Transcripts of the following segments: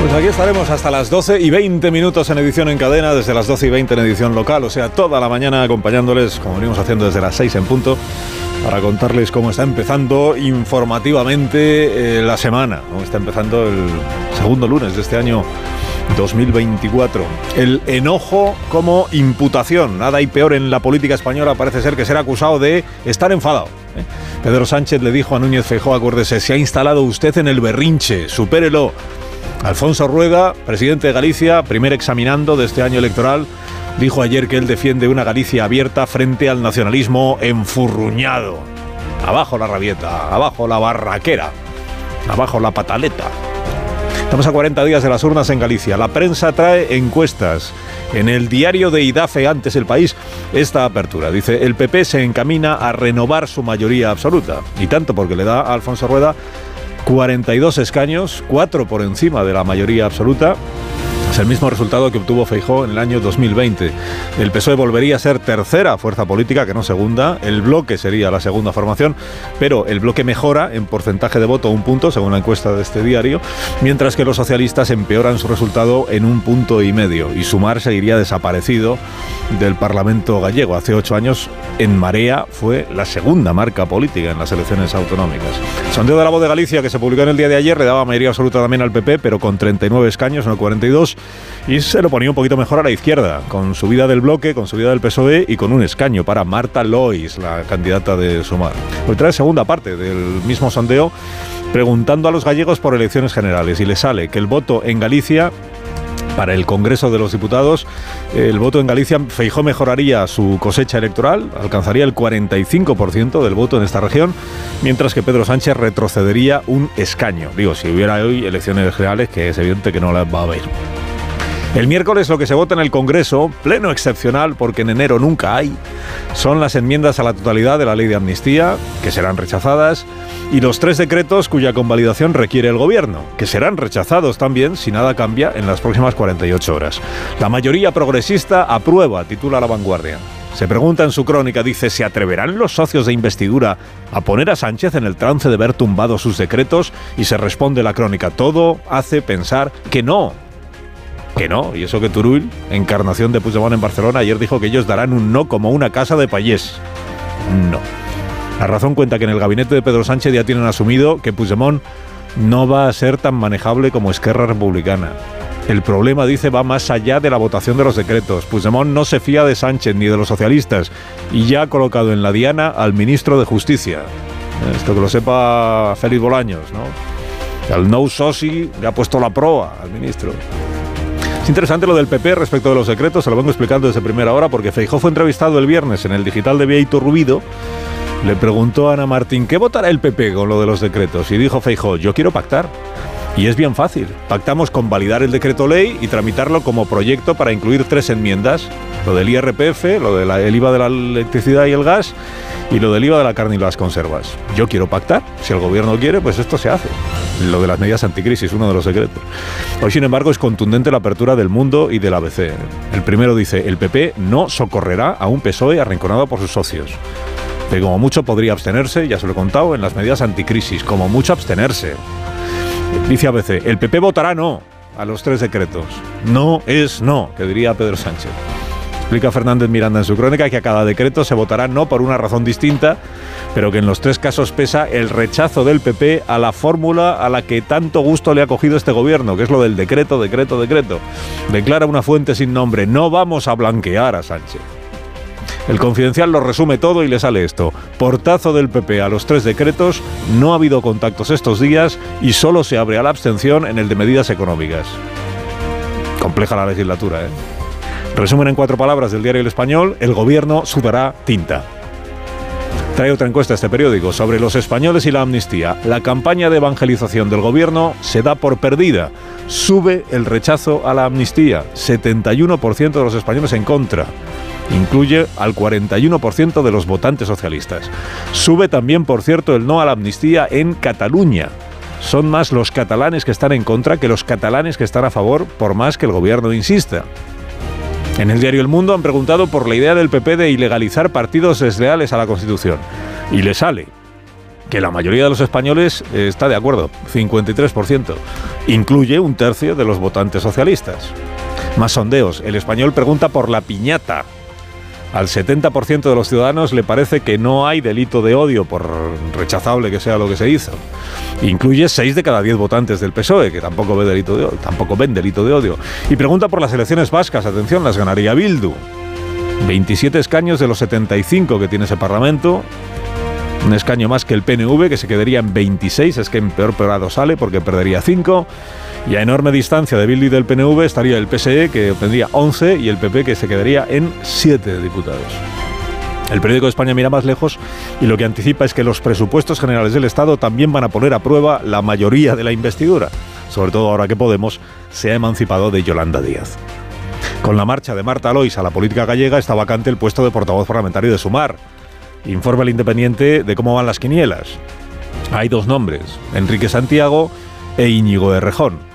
Pues aquí estaremos hasta las 12 y 20 minutos en edición en cadena, desde las 12 y 20 en edición local, o sea, toda la mañana acompañándoles, como venimos haciendo desde las 6 en punto, para contarles cómo está empezando informativamente eh, la semana, cómo está empezando el segundo lunes de este año 2024. El enojo como imputación. Nada hay peor en la política española, parece ser que ser acusado de estar enfadado. ¿eh? Pedro Sánchez le dijo a Núñez Feijóo, acuérdese, se ha instalado usted en el berrinche, supérelo. Alfonso Rueda, presidente de Galicia, primer examinando de este año electoral, dijo ayer que él defiende una Galicia abierta frente al nacionalismo enfurruñado. Abajo la rabieta, abajo la barraquera, abajo la pataleta. Estamos a 40 días de las urnas en Galicia. La prensa trae encuestas. En el diario de IDAFE, antes el país, esta apertura. Dice, el PP se encamina a renovar su mayoría absoluta. Y tanto porque le da a Alfonso Rueda 42 escaños, 4 por encima de la mayoría absoluta. El mismo resultado que obtuvo Feijó en el año 2020. El PSOE volvería a ser tercera fuerza política, que no segunda. El bloque sería la segunda formación, pero el bloque mejora en porcentaje de voto un punto, según la encuesta de este diario, mientras que los socialistas empeoran su resultado en un punto y medio. Y Sumar seguiría desaparecido del Parlamento gallego. Hace ocho años, en Marea fue la segunda marca política en las elecciones autonómicas. Sondeo de la voz de Galicia, que se publicó en el día de ayer, le daba mayoría absoluta también al PP, pero con 39 escaños, no 42 y se lo ponía un poquito mejor a la izquierda, con subida del bloque, con subida del PSOE y con un escaño para Marta Lois, la candidata de Sumar. Hoy trae segunda parte del mismo sondeo preguntando a los gallegos por elecciones generales y le sale que el voto en Galicia para el Congreso de los Diputados, el voto en Galicia, Feijó mejoraría su cosecha electoral, alcanzaría el 45% del voto en esta región, mientras que Pedro Sánchez retrocedería un escaño. Digo, si hubiera hoy elecciones generales, que es evidente que no las va a haber. El miércoles lo que se vota en el Congreso, pleno excepcional porque en enero nunca hay, son las enmiendas a la totalidad de la ley de amnistía, que serán rechazadas, y los tres decretos cuya convalidación requiere el Gobierno, que serán rechazados también si nada cambia en las próximas 48 horas. La mayoría progresista aprueba, titula La Vanguardia. Se pregunta en su crónica, dice, ¿se atreverán los socios de investidura a poner a Sánchez en el trance de ver tumbados sus decretos? Y se responde la crónica, todo hace pensar que no, que no. Y eso que Turull, encarnación de Puigdemont en Barcelona, ayer dijo que ellos darán un no como una casa de payés. No. La razón cuenta que en el gabinete de Pedro Sánchez ya tienen asumido que Puigdemont no va a ser tan manejable como Esquerra Republicana. El problema, dice, va más allá de la votación de los decretos. Puigdemont no se fía de Sánchez ni de los socialistas y ya ha colocado en la diana al ministro de Justicia. Esto que lo sepa Félix Bolaños, ¿no? Al no sosi le ha puesto la proa al ministro. Es interesante lo del PP respecto de los secretos, se lo vengo explicando desde primera hora, porque Feijó fue entrevistado el viernes en el digital de Vieito Rubido. Le preguntó a Ana Martín, ¿qué votará el PP con lo de los decretos? Y dijo Feijó, yo quiero pactar. Y es bien fácil. Pactamos con validar el decreto ley y tramitarlo como proyecto para incluir tres enmiendas. Lo del IRPF, lo del IVA de la electricidad y el gas y lo del IVA de la carne y las conservas. Yo quiero pactar. Si el gobierno quiere, pues esto se hace. Lo de las medidas anticrisis, uno de los secretos. Hoy, sin embargo, es contundente la apertura del mundo y del ABC. El primero dice, el PP no socorrerá a un PSOE arrinconado por sus socios. Que como mucho podría abstenerse, ya se lo he contado, en las medidas anticrisis. Como mucho abstenerse. Dice ABC, el PP votará no a los tres decretos. No es no, que diría Pedro Sánchez. Explica Fernández Miranda en su crónica que a cada decreto se votará no por una razón distinta, pero que en los tres casos pesa el rechazo del PP a la fórmula a la que tanto gusto le ha cogido este gobierno, que es lo del decreto, decreto, decreto. Declara una fuente sin nombre, no vamos a blanquear a Sánchez. El confidencial lo resume todo y le sale esto. Portazo del PP a los tres decretos, no ha habido contactos estos días y solo se abre a la abstención en el de medidas económicas. Compleja la legislatura, ¿eh? Resumen en cuatro palabras del diario El Español, el gobierno sudará tinta. Trae otra encuesta este periódico sobre los españoles y la amnistía. La campaña de evangelización del gobierno se da por perdida. Sube el rechazo a la amnistía. 71% de los españoles en contra. Incluye al 41% de los votantes socialistas. Sube también, por cierto, el no a la amnistía en Cataluña. Son más los catalanes que están en contra que los catalanes que están a favor, por más que el gobierno insista. En el diario El Mundo han preguntado por la idea del PP de ilegalizar partidos desleales a la Constitución. Y le sale que la mayoría de los españoles está de acuerdo, 53%. Incluye un tercio de los votantes socialistas. Más sondeos. El español pregunta por la piñata. Al 70% de los ciudadanos le parece que no hay delito de odio, por rechazable que sea lo que se hizo. Incluye 6 de cada 10 votantes del PSOE, que tampoco, ve delito de, tampoco ven delito de odio. Y pregunta por las elecciones vascas. Atención, las ganaría Bildu. 27 escaños de los 75 que tiene ese Parlamento. Un escaño más que el PNV, que se quedaría en 26, es que en peor peorado sale porque perdería 5. Y a enorme distancia de Bildu y del PNV estaría el PSE, que obtendría 11, y el PP, que se quedaría en 7 diputados. El periódico de España mira más lejos y lo que anticipa es que los presupuestos generales del Estado también van a poner a prueba la mayoría de la investidura, sobre todo ahora que Podemos se ha emancipado de Yolanda Díaz. Con la marcha de Marta Alois a la política gallega está vacante el puesto de portavoz parlamentario de Sumar. Informa el Independiente de cómo van las quinielas. Hay dos nombres, Enrique Santiago e Íñigo de Rejón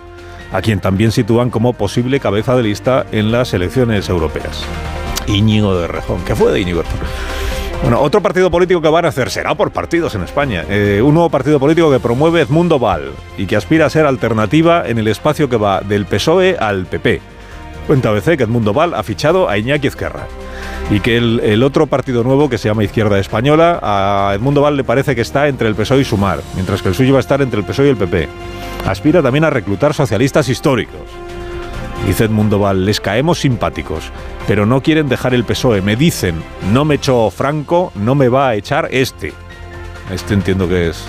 a quien también sitúan como posible cabeza de lista en las elecciones europeas. Íñigo de Rejón. ¿Qué fue de Íñigo de Rejón? Bueno, otro partido político que van a hacer será por partidos en España. Eh, un nuevo partido político que promueve Edmundo Val y que aspira a ser alternativa en el espacio que va del PSOE al PP. Cuenta ABC que Edmundo Val ha fichado a Iñaki Ezquerra y que el, el, otro partido nuevo que se llama Izquierda Española, a Edmundo Val le parece que está entre el PSOE y Sumar, mientras que el suyo va a estar entre el PSOE y el PP aspira también a reclutar socialistas históricos. Dice Edmundo Val, les caemos simpáticos, pero no quieren dejar el PSOE. Me dicen, no me echó Franco, no me va a echar este. Este entiendo que es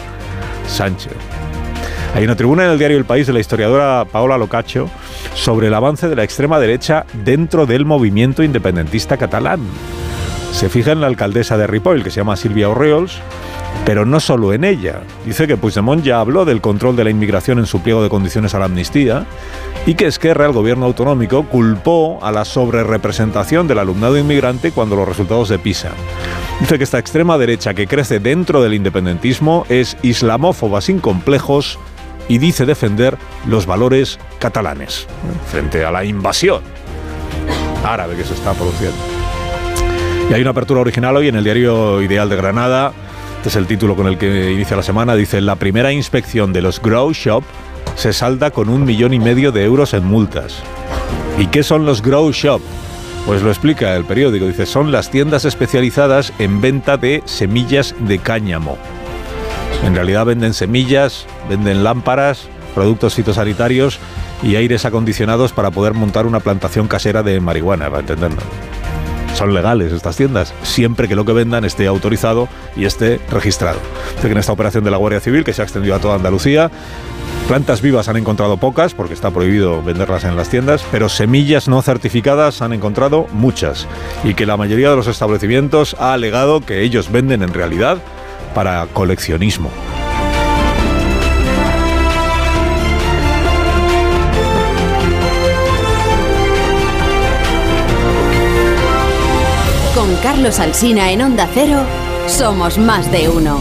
Sánchez. Hay una tribuna en el diario El País de la historiadora Paola Locaccio sobre el avance de la extrema derecha dentro del movimiento independentista catalán. Se fija en la alcaldesa de Ripoll, que se llama Silvia Orreols, pero no solo en ella. Dice que Puigdemont ya habló del control de la inmigración en su pliego de condiciones a la amnistía y que Esquerra, el gobierno autonómico, culpó a la sobrerepresentación del alumnado inmigrante cuando los resultados de PISA. Dice que esta extrema derecha que crece dentro del independentismo es islamófoba sin complejos y dice defender los valores catalanes frente a la invasión árabe que se está produciendo. Y hay una apertura original hoy en el diario Ideal de Granada este es el título con el que inicia la semana. Dice, la primera inspección de los Grow Shop se salda con un millón y medio de euros en multas. ¿Y qué son los Grow Shop? Pues lo explica el periódico. Dice, son las tiendas especializadas en venta de semillas de cáñamo. En realidad venden semillas, venden lámparas, productos fitosanitarios y aires acondicionados para poder montar una plantación casera de marihuana, para son legales estas tiendas, siempre que lo que vendan esté autorizado y esté registrado. En esta operación de la Guardia Civil, que se ha extendido a toda Andalucía, Plantas vivas han encontrado pocas, porque está prohibido venderlas en las tiendas, pero semillas no certificadas han encontrado muchas. Y que la mayoría de los establecimientos ha alegado que ellos venden en realidad para coleccionismo. Con Carlos Alsina en Onda Cero, somos más de uno.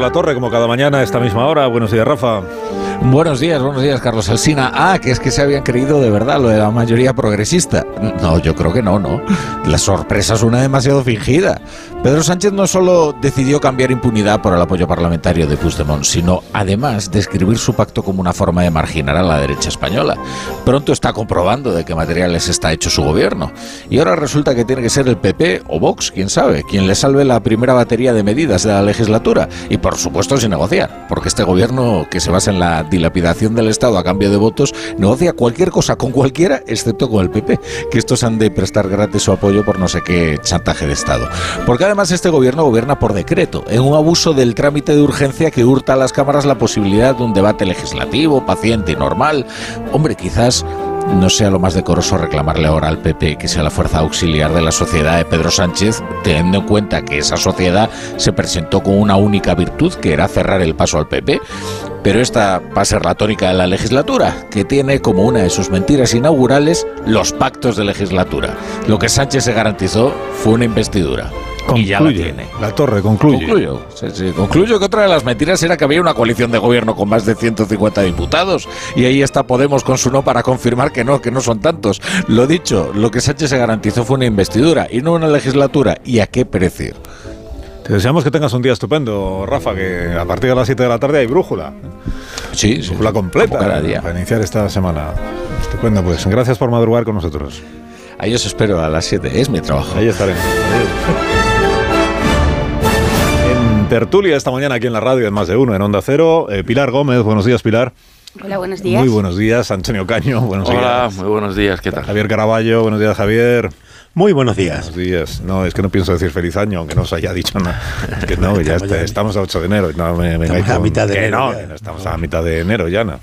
La Torre, como cada mañana a esta misma hora. Buenos días, Rafa. Buenos días, buenos días, Carlos Alsina. Ah, que es que se habían creído de verdad lo de la mayoría progresista. No, yo creo que no, ¿no? La sorpresa es una demasiado fingida. Pedro Sánchez no solo decidió cambiar impunidad por el apoyo parlamentario de Puigdemont, sino además describir su pacto como una forma de marginar a la derecha española. Pronto está comprobando de qué materiales está hecho su gobierno. Y ahora resulta que tiene que ser el PP o Vox, quién sabe, quien le salve la primera batería de medidas de la legislatura. Y por supuesto sin negociar, porque este gobierno que se basa en la dilapidación del Estado a cambio de votos, negocia cualquier cosa con cualquiera, excepto con el PP, que estos han de prestar gratis su apoyo por no sé qué chantaje de Estado. Porque además este gobierno gobierna por decreto, en un abuso del trámite de urgencia que hurta a las cámaras la posibilidad de un debate legislativo, paciente y normal. Hombre, quizás no sea lo más decoroso reclamarle ahora al PP que sea la fuerza auxiliar de la sociedad de Pedro Sánchez, teniendo en cuenta que esa sociedad se presentó con una única virtud, que era cerrar el paso al PP. Pero esta va a ser la tónica de la legislatura, que tiene como una de sus mentiras inaugurales los pactos de legislatura. Lo que Sánchez se garantizó fue una investidura. Concluye. Y ya la tiene. La Torre, concluye. Concluyo, sí, sí. Concluyo que otra de las mentiras era que había una coalición de gobierno con más de 150 diputados y ahí está Podemos con su no para confirmar que no, que no son tantos. Lo dicho, lo que Sánchez se garantizó fue una investidura y no una legislatura. ¿Y a qué precio? Te deseamos que tengas un día estupendo, Rafa, que a partir de las 7 de la tarde hay brújula. Sí, sí. Brújula completa cada día. para iniciar esta semana. Estupendo, pues gracias por madrugar con nosotros. Ahí os espero a las 7. Es mi trabajo. Ahí estaremos. En tertulia esta mañana aquí en la radio, en más de uno, en Onda Cero. eh, Pilar Gómez, buenos días, Pilar. Hola, buenos días. Muy buenos días. Antonio Caño, buenos Hola, días. muy buenos días, ¿qué tal? Javier Caraballo, buenos días, Javier. Muy buenos días. Buenos días. No, es que no pienso decir feliz año, aunque no os haya dicho nada. Es que no, ya Estamos está- estamos a 8 de enero. No, me, me Estamos a con- mitad de que enero no, ya. que no estamos a mitad de enero ya, no.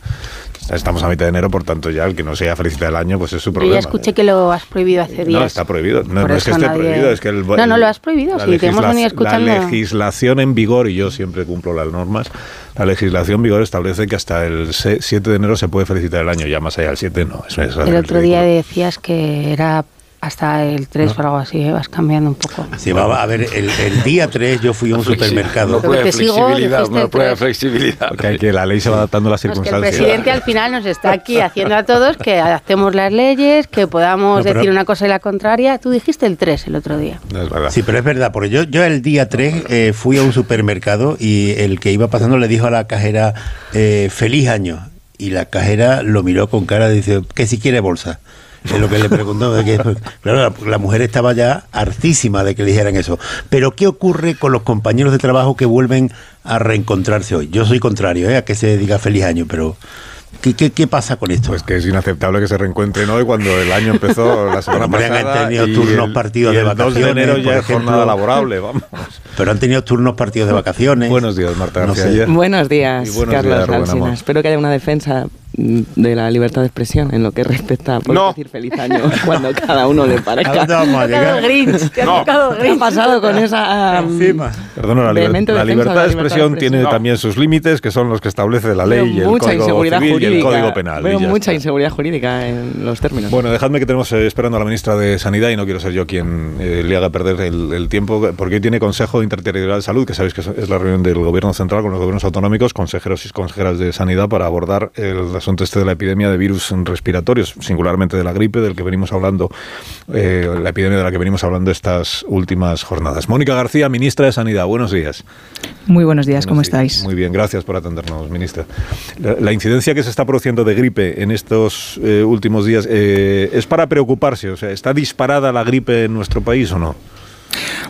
Estamos a mitad de enero, por tanto, ya el que no sea felicita el año, pues es su Yo problema. ya escuché que lo has prohibido hace días. No, está prohibido. No, no es que esté nadie- prohibido, es que el. No, no, lo has prohibido, sí, te hemos venido escuchando. La legislación en vigor, y yo siempre cumplo las normas, la legislación en vigor establece que hasta el se- 7 de enero se puede felicitar el año, ya más allá del 7 no. Eso es El otro día decías que era hasta el 3 o algo así, ¿eh? vas cambiando un poco. Sí, va, a ver, el, el día 3 yo fui a un supermercado. Una prueba de flexibilidad, una prueba de flexibilidad. Porque hay que la ley se va adaptando a las No, es que el circunstancias. presidente al final nos está aquí haciendo a todos que adaptemos las leyes, que podamos No, decir una cosa y la contraria. Tú dijiste el 3 el otro día. No es verdad. Sí, pero es verdad, porque yo, yo el día 3 eh, fui a un supermercado y el que iba pasando le dijo a la cajera eh, feliz año. Y la cajera lo miró con cara de dice que si quiere bolsa. Es lo que le preguntó. de que- claro, la, la mujer estaba ya hartísima de que le dijeran eso. Pero ¿qué ocurre con los compañeros de trabajo que vuelven a reencontrarse hoy? Yo soy contrario ¿eh? a que se diga feliz año, pero ¿qué, qué, qué pasa con esto? Pues que es inaceptable que se reencuentren hoy cuando el año empezó la semana Hombre, han pasada. tenido y turnos el- partidos y de el 2 de vacaciones, enero ya es jornada laborable, vamos. Pero han tenido turnos partidos de vacaciones. Buenos días, Marta No García. sé. Ayer. Buenos días, buenos Carlos días. Espero que haya una defensa de la libertad de expresión en lo que respecta a poder No. decir feliz año cuando cada uno le ¿A parezca. dónde vamos a Te ha tocado llegar? Grinch, te ha No. ¿Qué ha pasado con esa Encima. Perdona, la, liber- libertad de la libertad de expresión expresión? tiene No. también sus límites, que son los que establece la ley y el Código Civil y el. Código Penal. Veo mucha está. inseguridad jurídica en los términos. Bueno, dejadme que tenemos eh, esperando a la ministra de Sanidad y no quiero ser yo quien eh, le haga perder el, el tiempo, porque hoy tiene Consejo Interterritorial de Salud, que sabéis que es la reunión del Gobierno Central con los gobiernos autonómicos, consejeros y consejeras de Sanidad, para abordar el asunto este de la epidemia de virus respiratorios, singularmente de la gripe, del que venimos hablando, eh, la epidemia de la que venimos hablando estas últimas jornadas. Mónica García, ministra de Sanidad, buenos días. Muy buenos días, ¿cómo días. estáis? Muy bien, gracias por atendernos, ministra. La, la incidencia que se está produciendo de gripe en estos eh, últimos días eh, es para preocuparse. O sea, ¿está disparada la gripe en nuestro país o no?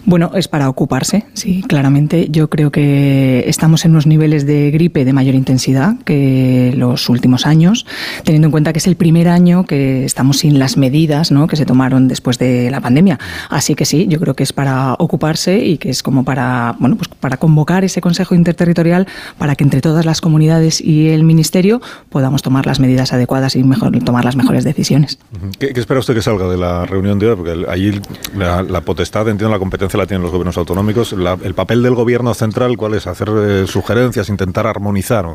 Bueno, es para ocuparse, sí, claramente. Yo creo que estamos en unos niveles de gripe de mayor intensidad que los últimos años, teniendo en cuenta que es el primer año que estamos sin las medidas ¿no? que se tomaron después de la pandemia. Así que sí, yo creo que es para ocuparse y que es como para, bueno, pues para convocar ese Consejo Interterritorial para que entre todas las comunidades y el Ministerio podamos tomar las medidas adecuadas y mejor, tomar las mejores decisiones. ¿Qué, qué espera usted que salga de la reunión de hoy? Porque allí la potestad, entiendo, la competencia la tienen los gobiernos autonómicos. El papel del gobierno central, ¿cuál es? ¿Hacer eh, sugerencias, intentar armonizar?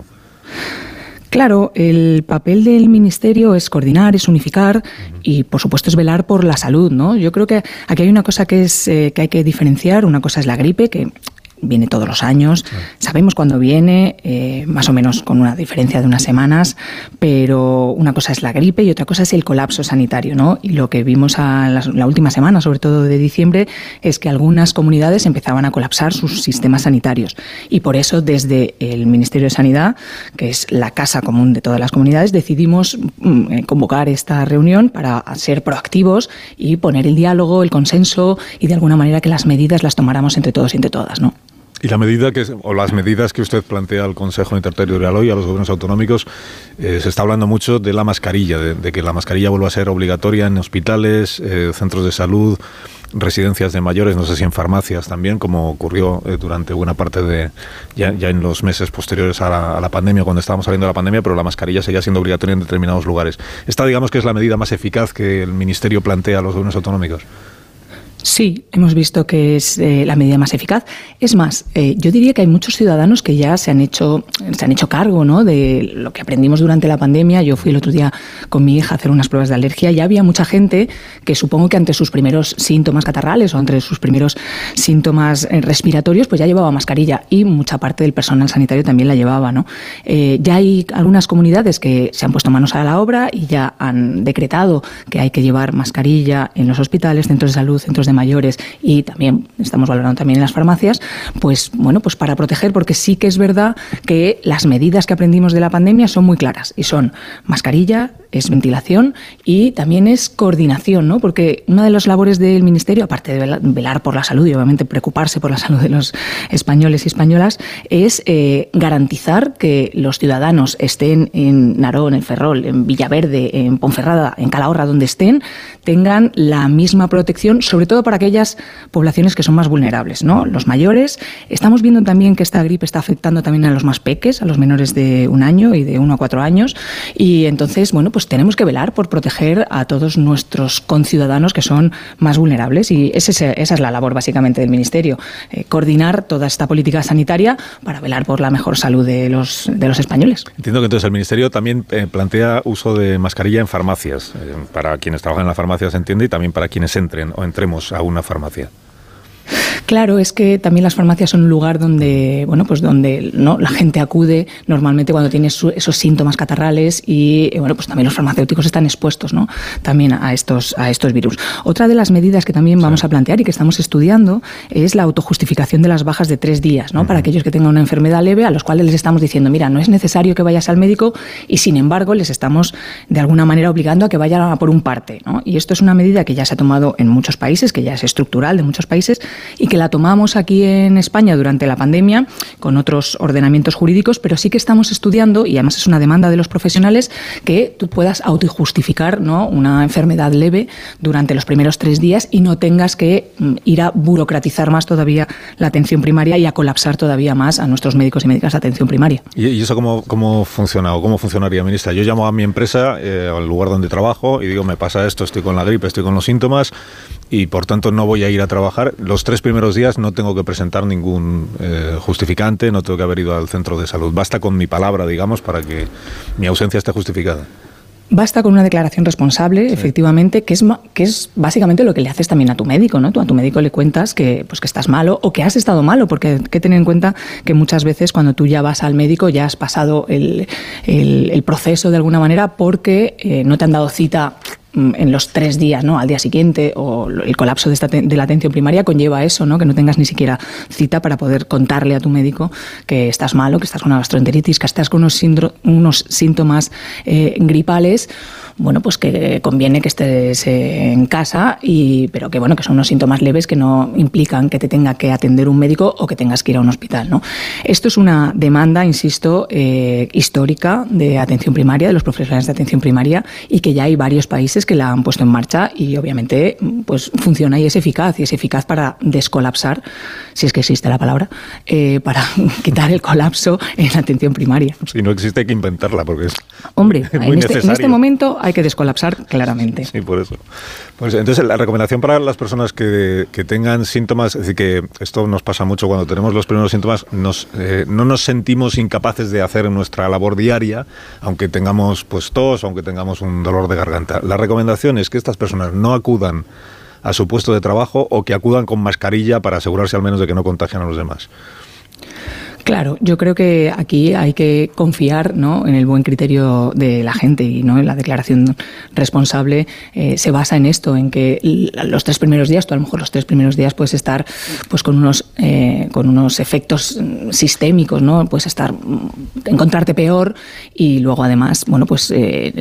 Claro, el papel del ministerio es coordinar, es unificar y, por supuesto, es velar por la salud, ¿no? Yo creo que aquí hay una cosa que es eh, que hay que diferenciar. Una cosa es la gripe, que viene todos los años, sabemos cuándo viene, eh, más o menos con una diferencia de unas semanas, pero una cosa es la gripe y otra cosa es el colapso sanitario, ¿no? Y lo que vimos a la, la última semana, sobre todo de diciembre, es que algunas comunidades empezaban a colapsar sus sistemas sanitarios. Y por eso, desde el Ministerio de Sanidad, que es la casa común de todas las comunidades, decidimos mm, eh, convocar esta reunión para ser proactivos y poner el diálogo, el consenso y de alguna manera que las medidas las tomáramos entre todos y entre todas, ¿no? Y la medida que, o las medidas que usted plantea al Consejo Interterritorial hoy, a los gobiernos autonómicos, eh, se está hablando mucho de la mascarilla, de, que la mascarilla vuelva a ser obligatoria en hospitales, eh, centros de salud, residencias de mayores, no sé si en farmacias también, como ocurrió eh, durante buena parte de, ya, ya, en los meses posteriores a la, a la, pandemia, cuando estábamos saliendo de la pandemia, pero la mascarilla seguía siendo obligatoria en determinados lugares. Esta, digamos que es la medida más eficaz que el Ministerio plantea a los gobiernos autonómicos. Sí, hemos visto que es eh, la medida más eficaz. Es más, eh, yo diría que hay muchos ciudadanos que ya se han hecho, se han hecho cargo ¿no? de lo que aprendimos durante la pandemia. Yo fui el otro día con mi hija a hacer unas pruebas de alergia y había mucha gente que supongo que ante sus primeros síntomas catarrales o ante sus primeros síntomas eh, respiratorios, pues ya llevaba mascarilla y mucha parte del personal sanitario también la llevaba. ¿no? Eh, ya hay algunas comunidades que se han puesto manos a la obra y ya han decretado que hay que llevar mascarilla en los hospitales, centros de salud, centros de mayores y también estamos valorando también en las farmacias, pues bueno, pues para proteger, porque sí que es verdad que las medidas que aprendimos de la pandemia son muy claras y son mascarilla, es ventilación y también es coordinación, ¿no? Porque una de las labores del Ministerio, aparte de velar por la salud y obviamente preocuparse por la salud de los españoles y españolas, es eh, garantizar que los ciudadanos estén en Narón, en Ferrol, en Villaverde, en Ponferrada, en Calahorra, donde estén, tengan la misma protección, sobre todo para aquellas poblaciones que son más vulnerables, ¿no? Los mayores. Estamos viendo también que esta gripe está afectando también a los más peques, a los menores de un año y de uno a cuatro años. Y entonces, bueno, pues tenemos que velar por proteger a todos nuestros conciudadanos que son más vulnerables. Y esa es la labor básicamente del Ministerio, eh, coordinar toda esta política sanitaria para velar por la mejor salud de los, españoles. Entiendo que entonces el Ministerio también eh, plantea uso de mascarilla en farmacias, eh, para quienes trabajan en la farmacia se entiende, y también para quienes entren o entremos a una farmacia. Claro, es que también las farmacias son un lugar donde, bueno, pues donde ¿no? la gente acude normalmente cuando tiene su, esos síntomas catarrales y bueno, pues también los farmacéuticos están expuestos, ¿no? También a estos a estos virus. Otra de las medidas que también vamos sí. a plantear y que estamos estudiando es la autojustificación de las bajas de tres días, ¿no? Uh -huh. Para aquellos que tengan una enfermedad leve, a los cuales les estamos diciendo, mira, no es necesario que vayas al médico y sin embargo les estamos de alguna manera obligando a que vayan a por un parte, ¿no? Y esto es una medida que ya se ha tomado en muchos países, que ya es estructural de muchos países y que la tomamos aquí en España durante la pandemia con otros ordenamientos jurídicos, pero sí que estamos estudiando, y además es una demanda de los profesionales, que tú puedas autojustificar ¿no? una enfermedad leve durante los primeros tres días y no tengas que mm, ir a burocratizar más todavía la atención primaria y a colapsar todavía más a nuestros médicos y médicas de atención primaria. ¿Y, eso cómo, cómo funciona o cómo funcionaría, ministra? Yo llamo a mi empresa, eh, al lugar donde trabajo, y digo, me pasa esto, estoy con la gripe, estoy con los síntomas, y por tanto no voy a ir a trabajar. Los tres primeros días no tengo que presentar ningún eh, justificante, no tengo que haber ido al centro de salud. Basta con mi palabra, digamos, para que mi ausencia esté justificada. Basta con una declaración responsable, sí. efectivamente, que es, que es básicamente lo que le haces también a tu médico, ¿no? Tú a tu médico le cuentas que, pues, que estás malo o que has estado malo, porque hay que tener en cuenta que muchas veces cuando tú ya vas al médico ya has pasado el, el, el proceso de alguna manera porque eh, no te han dado cita en los tres días, ¿no? Al día siguiente, o el colapso de, esta, de la atención primaria conlleva eso, ¿no? Que no tengas ni siquiera cita para poder contarle a tu médico que estás malo, que estás con una gastroenteritis, que estás con unos, unos síntomas eh, gripales bueno, pues que conviene que estés en casa, y, pero que bueno, que son unos síntomas leves que no implican que te tenga que atender un médico o que tengas que ir a un hospital. ¿no? Esto es una demanda, insisto, eh, histórica de atención primaria, de los profesionales de atención primaria, y que ya hay varios países que la han puesto en marcha y obviamente pues funciona y es eficaz, y es eficaz para descolapsar, si es que existe la palabra, eh, para quitar el colapso en la atención primaria. Si no existe hay que inventarla porque es Hombre, muy en, este, en este momento hay que descolapsar claramente. Sí, por eso. Pues entonces, la recomendación para las personas que, que, tengan síntomas, es decir, que esto nos pasa mucho cuando tenemos los primeros síntomas, nos, eh, no nos sentimos incapaces de hacer nuestra labor diaria, aunque tengamos pues tos, aunque tengamos un dolor de garganta. La recomendación es que estas personas no acudan a su puesto de trabajo o que acudan con mascarilla para asegurarse al menos de que no contagian a los demás. Claro, yo creo que aquí hay que confiar ¿no? en el buen criterio de la gente y no la declaración responsable eh, se basa en esto, en que los tres primeros días, tú a lo mejor los tres primeros días puedes estar pues con unos eh, con unos efectos sistémicos, ¿no? Puedes estar encontrarte peor y luego además, bueno, pues eh,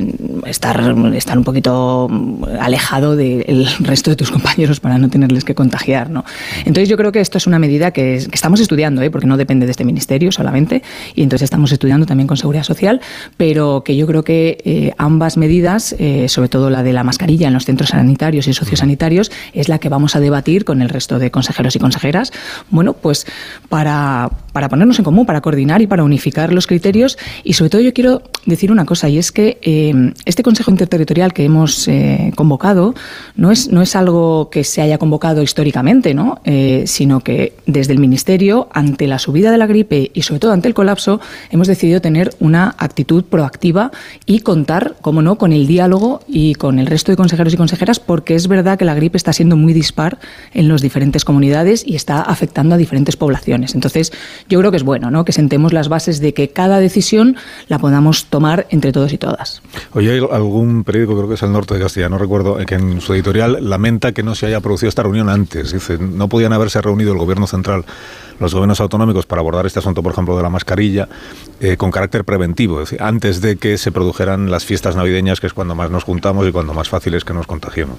estar estar un poquito alejado del resto de tus compañeros para no tenerles que contagiar, ¿no? Entonces yo creo que esto es una medida que, que estamos estudiando, ¿eh? porque no depende de este ministerio ministerio solamente, y entonces estamos estudiando también con Seguridad Social, pero que yo creo que eh, ambas medidas, eh, sobre todo la de la mascarilla en los centros sanitarios y sociosanitarios, es la que vamos a debatir con el resto de consejeros y consejeras, bueno, pues para, para ponernos en común, para coordinar y para unificar los criterios, y sobre todo yo quiero decir una cosa, y es que eh, este Consejo Interterritorial que hemos convocado no es, no es algo que se haya convocado históricamente, ¿no? sino que desde el Ministerio, ante la subida de la gripe, y sobre todo ante el colapso, hemos decidido tener una actitud proactiva y contar, como no, con el diálogo y con el resto de consejeros y consejeras, porque es verdad que la gripe está siendo muy dispar en las diferentes comunidades y está afectando a diferentes poblaciones. Entonces, yo creo que es bueno, ¿no? Que sentemos las bases de que cada decisión la podamos tomar entre todos y todas. Oye, hay algún periódico, creo que es el Norte de Castilla, no recuerdo, que en su editorial lamenta que no se haya producido esta reunión antes. Dice, no podían haberse reunido el gobierno central los gobiernos autonómicos para abordar este asunto, por ejemplo, de la mascarilla, eh, con carácter preventivo, es decir, antes de que se produjeran las fiestas navideñas, que es cuando más nos juntamos y cuando más fácil es que nos contagiemos.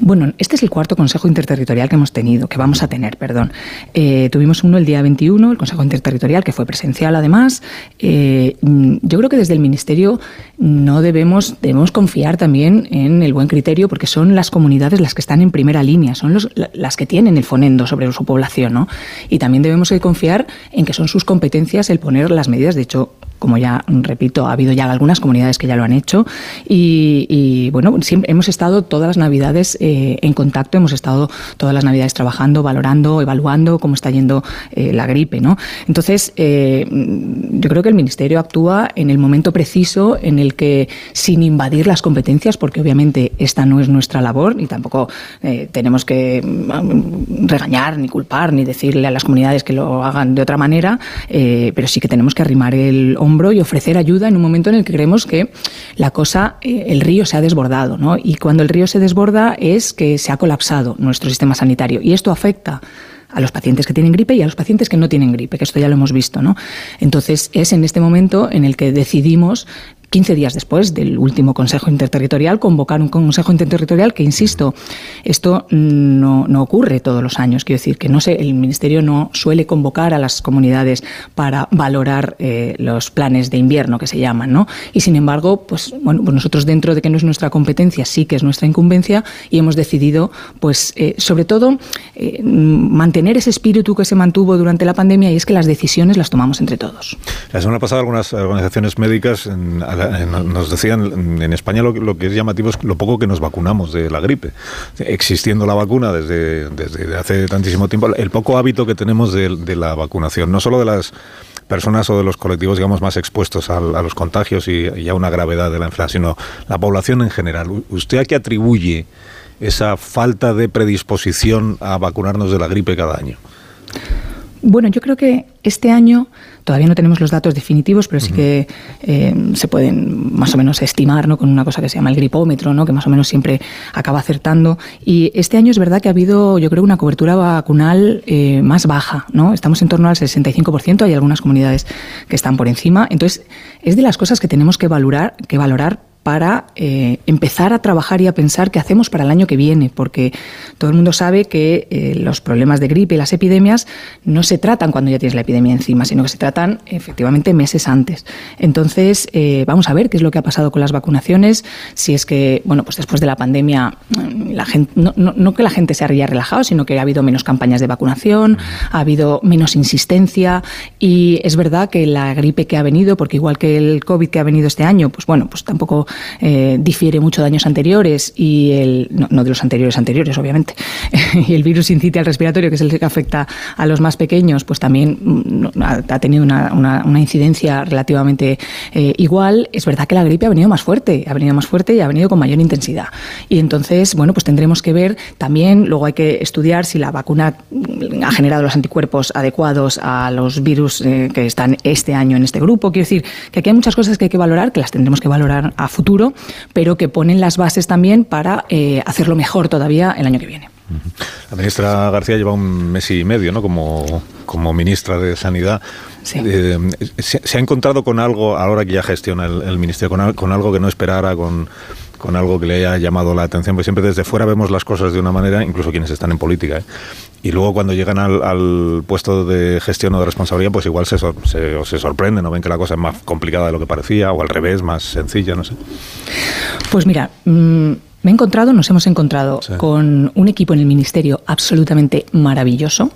Bueno, este es el cuarto Consejo Interterritorial que hemos tenido, que vamos a tener, perdón. Eh, tuvimos uno el día 21, el Consejo Interterritorial, que fue presencial además. Eh, yo creo que desde el Ministerio no debemos, debemos confiar también en el buen criterio, porque son las comunidades las que están en primera línea, son las que tienen el fonendo sobre su población, ¿no? Y también debemos confiar en que son sus competencias el poner las medidas. De hecho, como ya repito, ha habido ya algunas comunidades que ya lo han hecho y, bueno, siempre hemos estado todas las navidades eh, en contacto, hemos estado todas las navidades trabajando, valorando, evaluando cómo está yendo eh, la gripe, ¿no? Entonces, eh, yo creo que el Ministerio actúa en el momento preciso en el que, sin invadir las competencias, porque obviamente esta no es nuestra labor y tampoco tenemos que mm, regañar, ni culpar, ni decirle a las comunidades que lo hagan de otra manera, pero sí que tenemos que arrimar el y ofrecer ayuda en un momento en el que creemos que la cosa, eh, el río se ha desbordado, ¿no? Y cuando el río se desborda es que se ha colapsado nuestro sistema sanitario y esto afecta a los pacientes que tienen gripe y a los pacientes que no tienen gripe, que esto ya lo hemos visto, ¿no? Entonces es en este momento en el que decidimos 15 días después del último Consejo Interterritorial, convocar un Consejo Interterritorial que, insisto, esto no, no, ocurre todos los años. Quiero decir que no sé, el Ministerio no suele convocar a las comunidades para valorar eh, los planes de invierno que se llaman, ¿no? Y sin embargo, pues bueno, pues nosotros dentro de que no es nuestra competencia, sí que es nuestra incumbencia y hemos decidido, pues eh, sobre todo, eh, mantener ese espíritu que se mantuvo durante la pandemia y es que las decisiones las tomamos entre todos. La semana pasada algunas organizaciones médicas nos decían en España lo, que es llamativo es lo poco que nos vacunamos de la gripe. Existiendo la vacuna desde, desde hace tantísimo tiempo, el poco hábito que tenemos de, la vacunación, no solo de las personas o de los colectivos, digamos, más expuestos a, los contagios y, a una gravedad de la enfermedad, sino la población en general. ¿Usted a qué atribuye esa falta de predisposición a vacunarnos de la gripe cada año? Bueno, yo creo que este año todavía no tenemos los datos definitivos, pero sí que eh, se pueden más o menos estimar ¿no? con una cosa que se llama el gripómetro, ¿no? que más o menos siempre acaba acertando. Y este año es verdad que ha habido, yo creo, una cobertura vacunal eh, más baja. ¿no? Estamos en torno al 65%, hay algunas comunidades que están por encima. Entonces, es de las cosas que tenemos que valorar, que valorar para eh, empezar a trabajar y a pensar qué hacemos para el año que viene, porque todo el mundo sabe que eh, los problemas de gripe y las epidemias no se tratan cuando ya tienes la epidemia encima, sino que se tratan efectivamente meses antes. Entonces, eh, vamos a ver qué es lo que ha pasado con las vacunaciones, si es que, bueno, pues después de la pandemia, mm, no que la gente se haya relajado, sino que ha habido menos campañas de vacunación, ha habido menos insistencia y es verdad que la gripe que ha venido, porque igual que el COVID que ha venido este año, pues bueno, pues tampoco eh, difiere mucho de años anteriores y el, no, de los anteriores anteriores, obviamente, y el virus incite al respiratorio, que es el que afecta a los más pequeños, pues también mm, ha, tenido una, una, incidencia relativamente eh, igual. Es verdad que la gripe ha venido más fuerte, ha venido más fuerte y ha venido con mayor intensidad. Y entonces, bueno, pues tendremos que ver también, luego hay que estudiar si la vacuna ha generado los anticuerpos adecuados a los virus eh, que están este año en este grupo. Quiero decir que aquí hay muchas cosas que hay que valorar, que las tendremos que valorar a futuro, pero que ponen las bases también para eh, hacerlo mejor todavía el año que viene. La ministra García lleva un mes y medio ¿no? como, como ministra de Sanidad. Eh, se, ha encontrado con algo, ahora que ya gestiona el, ministerio, con, con, algo que no esperara, con, con algo que le haya llamado la atención, porque siempre desde fuera vemos las cosas de una manera, incluso quienes están en política. ¿eh? Y luego cuando llegan al, puesto de gestión o de responsabilidad, pues igual se, se, se sorprenden o ven que la cosa es más complicada de lo que parecía, o al revés, más sencilla, no sé. Pues mira, mm, me he encontrado, nos hemos encontrado con un equipo en el ministerio absolutamente maravilloso,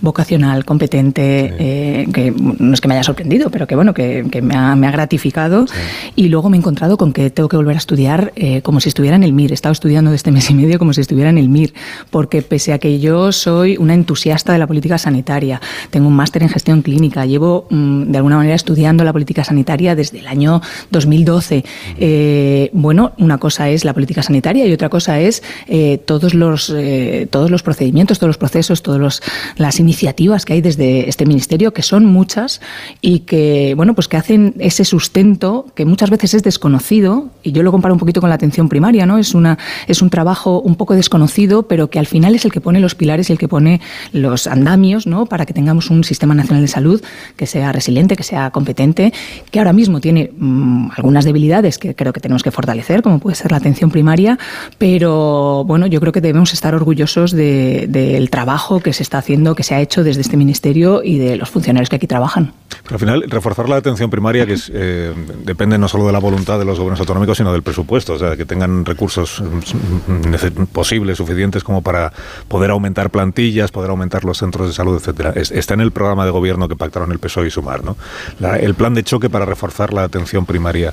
vocacional, competente, eh, que no es que me haya sorprendido, pero que bueno, que, me, ha, gratificado. Y luego me he encontrado con que tengo que volver a estudiar eh, como si estuviera en el MIR. He estado estudiando desde este mes y medio como si estuviera en el MIR, porque pese a que yo soy una entusiasta de la política sanitaria, tengo un máster en gestión clínica, llevo mm, de alguna manera estudiando la política sanitaria desde el año 2012. Eh, bueno, una cosa es la política sanitaria y otra cosa es eh, todos, los, eh, todos los procedimientos, todos los procesos, todas las iniciativas que hay desde este ministerio, que son muchas y que, bueno, pues que hacen ese sustento que muchas veces es desconocido, y yo lo comparo un poquito con la atención primaria, ¿no? Es, una, es un trabajo un poco desconocido, pero que al final es el que pone los pilares y el que pone los andamios, ¿no? Para que tengamos un sistema nacional de salud que sea resiliente, que sea competente, que ahora mismo tiene mm, algunas debilidades que creo que tenemos que fortalecer, como puede ser la atención primaria, pero bueno, yo creo que debemos estar orgullosos del trabajo que se está haciendo, que se ha hecho desde este ministerio y de los funcionarios que aquí trabajan. Pero al final, reforzar la atención primaria, que eh, depende no solo de la voluntad de los gobiernos autonómicos, sino del presupuesto, o sea, que tengan recursos mm, posibles, suficientes como para poder aumentar plantillas, poder aumentar los centros de salud, etcétera. está en el programa de gobierno que pactaron el PSOE y Sumar, ¿no? el plan de choque para reforzar la atención primaria.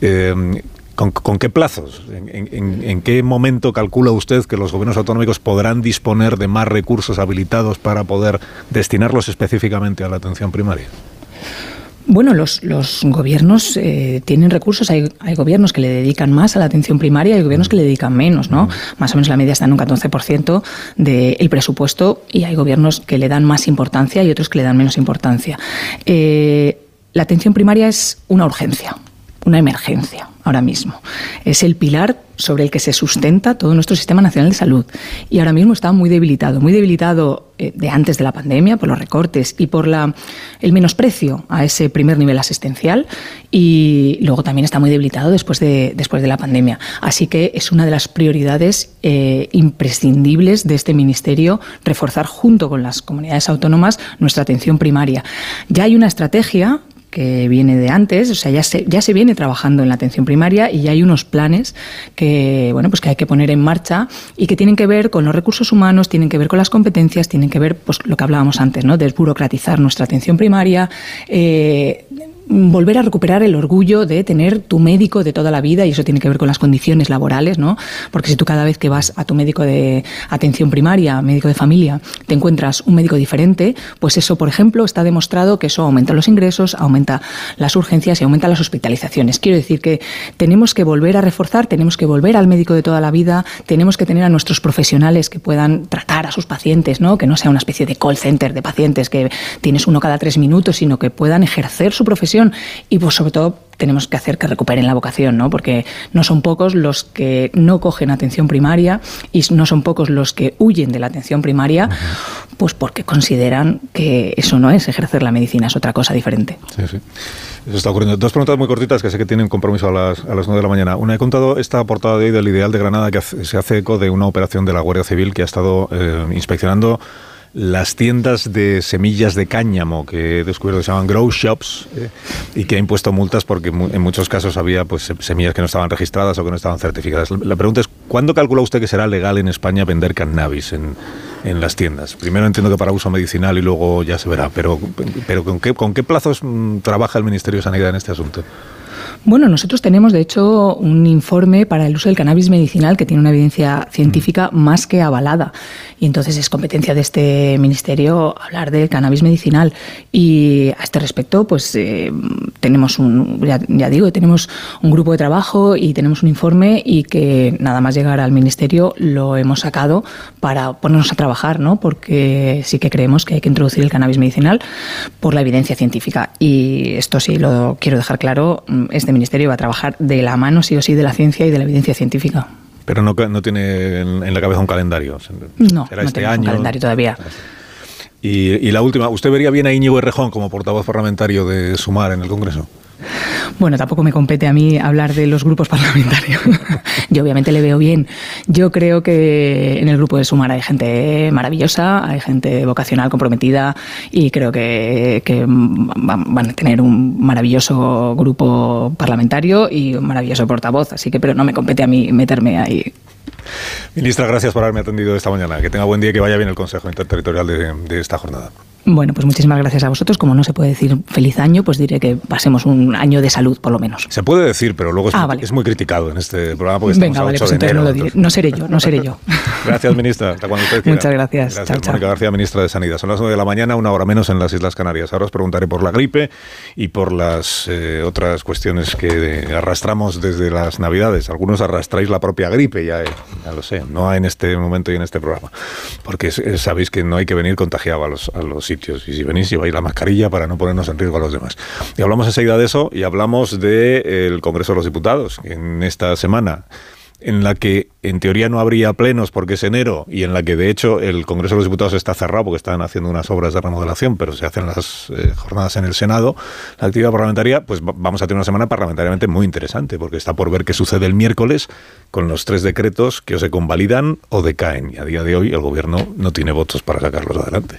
Eh, ¿Con, qué plazos? ¿En, qué momento calcula usted que los gobiernos autonómicos podrán disponer de más recursos habilitados para poder destinarlos específicamente a la atención primaria? Bueno, los, gobiernos eh, tienen recursos. Hay, gobiernos que le dedican más a la atención primaria y hay gobiernos que le dedican menos, ¿no? Más o menos la media está en un 14% del presupuesto y hay gobiernos que le dan más importancia y otros que le dan menos importancia. Eh, la atención primaria es una urgencia una emergencia ahora mismo. Es el pilar sobre el que se sustenta todo nuestro sistema nacional de salud. Y ahora mismo está muy debilitado, muy debilitado eh, de antes de la pandemia por los recortes y por la, el menosprecio a ese primer nivel asistencial. Y luego también está muy debilitado después de, después de la pandemia. Así que es una de las prioridades eh, imprescindibles de este ministerio reforzar junto con las comunidades autónomas nuestra atención primaria. Ya hay una estrategia que viene de antes, o sea, ya se, ya se viene trabajando en la atención primaria y ya hay unos planes que, bueno, pues que hay que poner en marcha y que tienen que ver con los recursos humanos, tienen que ver con las competencias, tienen que ver, pues lo que hablábamos antes, ¿no? Desburocratizar nuestra atención primaria, eh, volver a recuperar el orgullo de tener tu médico de toda la vida y eso tiene que ver con las condiciones laborales, ¿no? Porque si tú cada vez que vas a tu médico de atención primaria, médico de familia, te encuentras un médico diferente, pues eso, por ejemplo, está demostrado que eso aumenta los ingresos, aumenta las urgencias y aumenta las hospitalizaciones. Quiero decir que tenemos que volver a reforzar, tenemos que volver al médico de toda la vida, tenemos que tener a nuestros profesionales que puedan tratar a sus pacientes, ¿no? Que no sea una especie de call center de pacientes que tienes uno cada tres minutos, sino que puedan ejercer su profesión y pues sobre todo tenemos que hacer que recuperen la vocación, ¿no? Porque no son pocos los que no cogen atención primaria y no son pocos los que huyen de la atención primaria, pues porque consideran que eso no es ejercer la medicina, es otra cosa diferente. Sí, sí. Eso está ocurriendo. Dos preguntas muy cortitas que sé que tienen compromiso a las, a las 9 de la mañana. Una, he contado esta portada de hoy del Ideal de Granada que se hace eco de una operación de la Guardia Civil que ha estado eh, inspeccionando las tiendas de semillas de cáñamo que he descubierto que se llaman grow shops eh, y que ha impuesto multas porque en muchos casos había pues semillas que no estaban registradas o que no estaban certificadas. La pregunta es, ¿cuándo calcula usted que será legal en España vender cannabis en, en las tiendas? Primero entiendo que para uso medicinal y luego ya se verá, pero, pero ¿con, qué, ¿con qué plazos mm, trabaja el Ministerio de Sanidad en este asunto? Bueno, nosotros tenemos, de hecho, un informe para el uso del cannabis medicinal que tiene una evidencia científica más que avalada. Y entonces es competencia de este ministerio hablar del cannabis medicinal. Y a este respecto, pues eh, tenemos un, ya, ya, digo, tenemos un grupo de trabajo y tenemos un informe y que nada más llegar al ministerio lo hemos sacado para ponernos a trabajar, ¿no? Porque sí que creemos que hay que introducir el cannabis medicinal por la evidencia científica. Y esto sí lo quiero dejar claro, este ministerio va a trabajar de la mano, sí o sí, de la ciencia y de la evidencia científica. Pero no, no tiene en, la cabeza un calendario. No, ¿Será no este año? un calendario todavía. Y, y, la última, ¿usted vería bien a Íñigo Errejón como portavoz parlamentario de Sumar en el Congreso? Bueno, tampoco me compete a mí hablar de los grupos parlamentarios. Yo obviamente le veo bien. Yo creo que en el grupo de Sumar hay gente maravillosa, hay gente vocacional comprometida y creo que, van a tener un maravilloso grupo parlamentario y un maravilloso portavoz. Así que, pero no me compete a mí meterme ahí. Ministra, gracias por haberme atendido esta mañana. Que tenga buen día y que vaya bien el Consejo Interterritorial de esta jornada. Bueno, pues muchísimas gracias a vosotros. Como no se puede decir feliz año, pues diré que pasemos un año de salud, por lo menos. Se puede decir, pero luego es, Ah, muy, vale. es muy criticado en este programa porque estamos Venga, a vale, 8 pues de enero. no lo diré. No seré yo, no seré yo. Gracias, ministra. Hasta cuando usted quiera. Muchas gracias. Gracias, Chao, chao. Mónica García, ministra de Sanidad. Son las 9 de la mañana, una hora menos en las Islas Canarias. Ahora os preguntaré por la gripe y por las eh, otras cuestiones que eh, arrastramos desde las Navidades. Algunos arrastráis la propia gripe, ya, eh, ya lo sé, no en este momento y en este programa. Porque eh, sabéis que no hay que venir contagiado a los, a los Y si venís, lleváis la mascarilla para no ponernos en riesgo a los demás. Y hablamos enseguida de eso y hablamos del Congreso de los Diputados, en esta semana en la que en teoría no habría plenos porque es enero y en la que de hecho el Congreso de los Diputados está cerrado porque están haciendo unas obras de remodelación, pero se hacen las eh, jornadas en el Senado, la actividad parlamentaria, pues va- vamos a tener una semana parlamentariamente muy interesante porque está por ver qué sucede el miércoles con los tres decretos que o se convalidan o decaen. Y a día de hoy el gobierno no tiene votos para sacarlos adelante.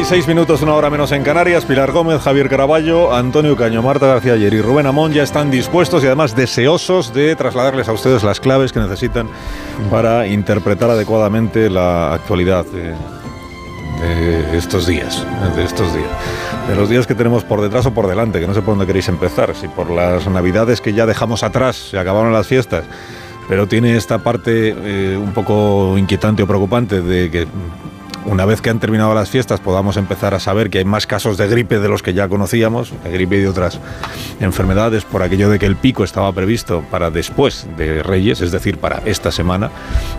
Y 6 minutos, una hora menos en Canarias. Pilar Gómez, Javier Caraballo, Antonio Caño, Marta García Ayer y Rubén Amón ya están dispuestos y además deseosos de trasladarles a ustedes las claves que necesitan para interpretar adecuadamente la actualidad de, estos días, de estos días, de los días que tenemos por detrás o por delante, que no sé por dónde queréis empezar, si por las navidades que ya dejamos atrás, se acabaron las fiestas, pero tiene esta parte eh, un poco inquietante o preocupante de que una vez que han terminado las fiestas podamos empezar a saber que hay más casos de gripe de los que ya conocíamos, de gripe y de otras enfermedades, por aquello de que el pico estaba previsto para después de Reyes, es decir, para esta semana.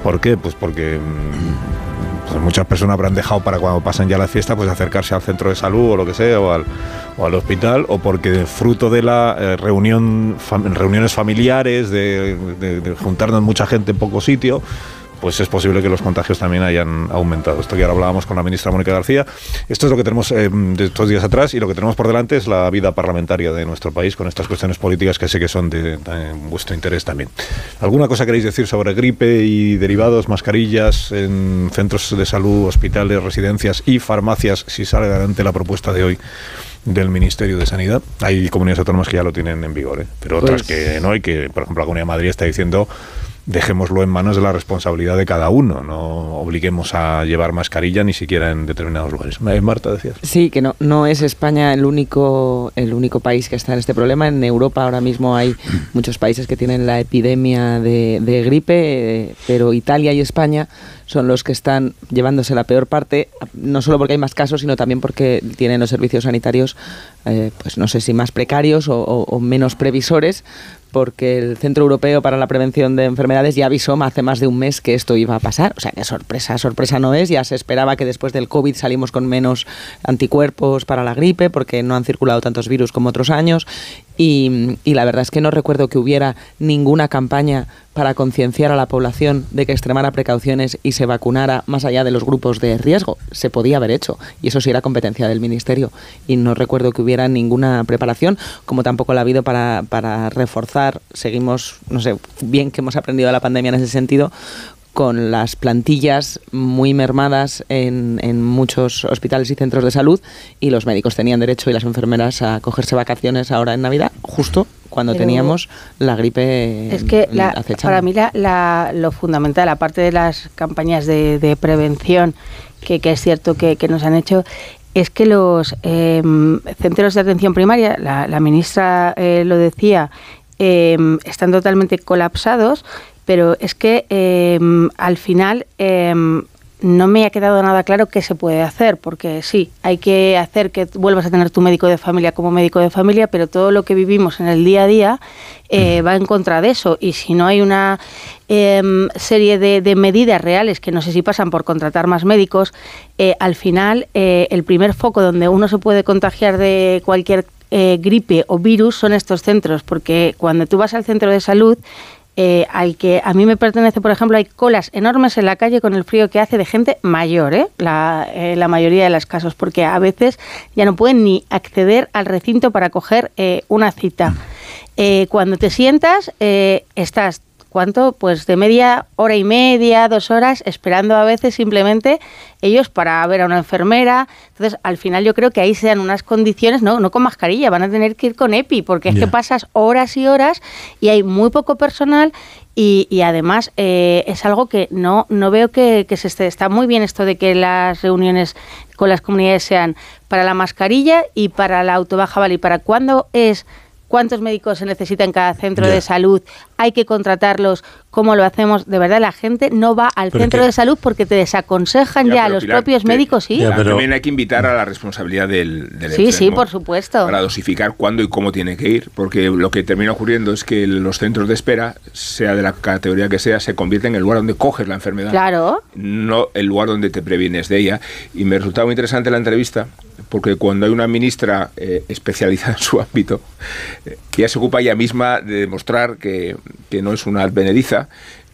¿Por qué? Pues porque mm, pues muchas personas habrán dejado para cuando pasen ya las fiestas, pues acercarse al centro de salud o lo que sea, o al, hospital, o porque fruto de la eh, reunión, reuniones familiares, de juntarnos mucha gente en poco sitio, pues es posible que los contagios también hayan aumentado. Esto que ahora hablábamos con la ministra Mónica García. Esto es lo que tenemos eh, de estos días atrás y lo que tenemos por delante es la vida parlamentaria de nuestro país con estas cuestiones políticas que sé que son de, de vuestro interés también. ¿Alguna cosa queréis decir sobre gripe y derivados, mascarillas en centros de salud, hospitales, residencias y farmacias si sale adelante la propuesta de hoy? del Ministerio de Sanidad. Hay comunidades autónomas que ya lo tienen en vigor, ¿eh? pero otras Pues- que no, y que, por ejemplo, la Comunidad de Madrid está diciendo dejémoslo en manos de la responsabilidad de cada uno, no obliguemos a llevar mascarilla ni siquiera en determinados lugares. Eh, Marta, decías. Sí, que no, no es España el único, el único país que está en este problema. En Europa ahora mismo hay muchos países que tienen la epidemia de, de gripe, eh, pero Italia y España son los que están llevándose la peor parte, no solo porque hay más casos, sino también porque tienen los servicios sanitarios, eh, pues no sé si más precarios o, o- o menos previsores, porque el Centro Europeo para la Prevención de Enfermedades ya avisó hace más de un mes que esto iba a pasar. O sea, que sorpresa, sorpresa no es. Ya se esperaba que después del COVID salimos con menos anticuerpos para la gripe, porque no han circulado tantos virus como otros años. Y, la verdad es que no recuerdo que hubiera ninguna campaña para concienciar a la población de que extremara precauciones y se vacunara más allá de los grupos de riesgo. Se podía haber hecho y eso sí era competencia del Ministerio. Y no recuerdo que hubiera ninguna preparación, como tampoco la ha habido para, para reforzar. Seguimos, no sé, bien que hemos aprendido de la pandemia en ese sentido, con las plantillas muy mermadas en, en, muchos hospitales y centros de salud y los médicos tenían derecho y las enfermeras a cogerse vacaciones ahora en Navidad, justo cuando Pero teníamos la gripe. Es que la, para mí la, la, lo fundamental, aparte de las campañas de, de prevención, que, que, es cierto que, que, nos han hecho, es que los eh, centros de atención primaria, la, la ministra eh, lo decía, eh, están totalmente colapsados pero es que eh, al final eh, no me ha quedado nada claro qué se puede hacer, porque sí, hay que hacer que vuelvas a tener tu médico de familia como médico de familia, pero todo lo que vivimos en el día a día eh, va en contra de eso. Y si no hay una eh, serie de, de, medidas reales, que no sé si pasan por contratar más médicos, eh, al final el primer foco donde uno se puede contagiar de cualquier gripe o virus son estos centros, porque cuando tú vas al centro de salud, eh, al que a mí me pertenece, por ejemplo, hay colas enormes en la calle con el frío que hace de gente mayor, ¿eh? La, eh, la, mayoría de los casos, porque a veces ya no pueden ni acceder al recinto para coger eh, una cita. Eh, cuando te sientas, estás ¿Cuánto? Pues de media hora y media, dos horas, esperando a veces simplemente ellos para ver a una enfermera. Entonces, al final yo creo que ahí se dan unas condiciones, no, no con mascarilla, van a tener que ir con EPI, porque es yeah. que pasas horas y horas y hay muy poco personal y, y además eh, es algo que no, no veo que, que se esté, está muy bien esto de que las reuniones con las comunidades sean para la mascarilla y para la autobaja, ¿vale? ¿Y para cuándo es cuántos médicos se necesita en cada centro yeah. de salud, hay que contratarlos, cómo lo hacemos. De verdad, la gente no va al pero centro que... de salud porque te desaconsejan ya, ya los Pilar, propios te, médicos, sí. Ya, pero... También hay que invitar a la responsabilidad del, del Sí, sí, por supuesto. Para dosificar cuándo y cómo tiene que ir, porque lo que termina ocurriendo es que los centros de espera, sea de la categoría que sea, se convierten en el lugar donde coges la enfermedad. Claro. No el lugar donde te previenes de ella. Y me resultaba muy interesante la entrevista, porque cuando hay una ministra eh, especializada en su ámbito, eh, ya se ocupa ella misma de demostrar que, que no es una advenediza,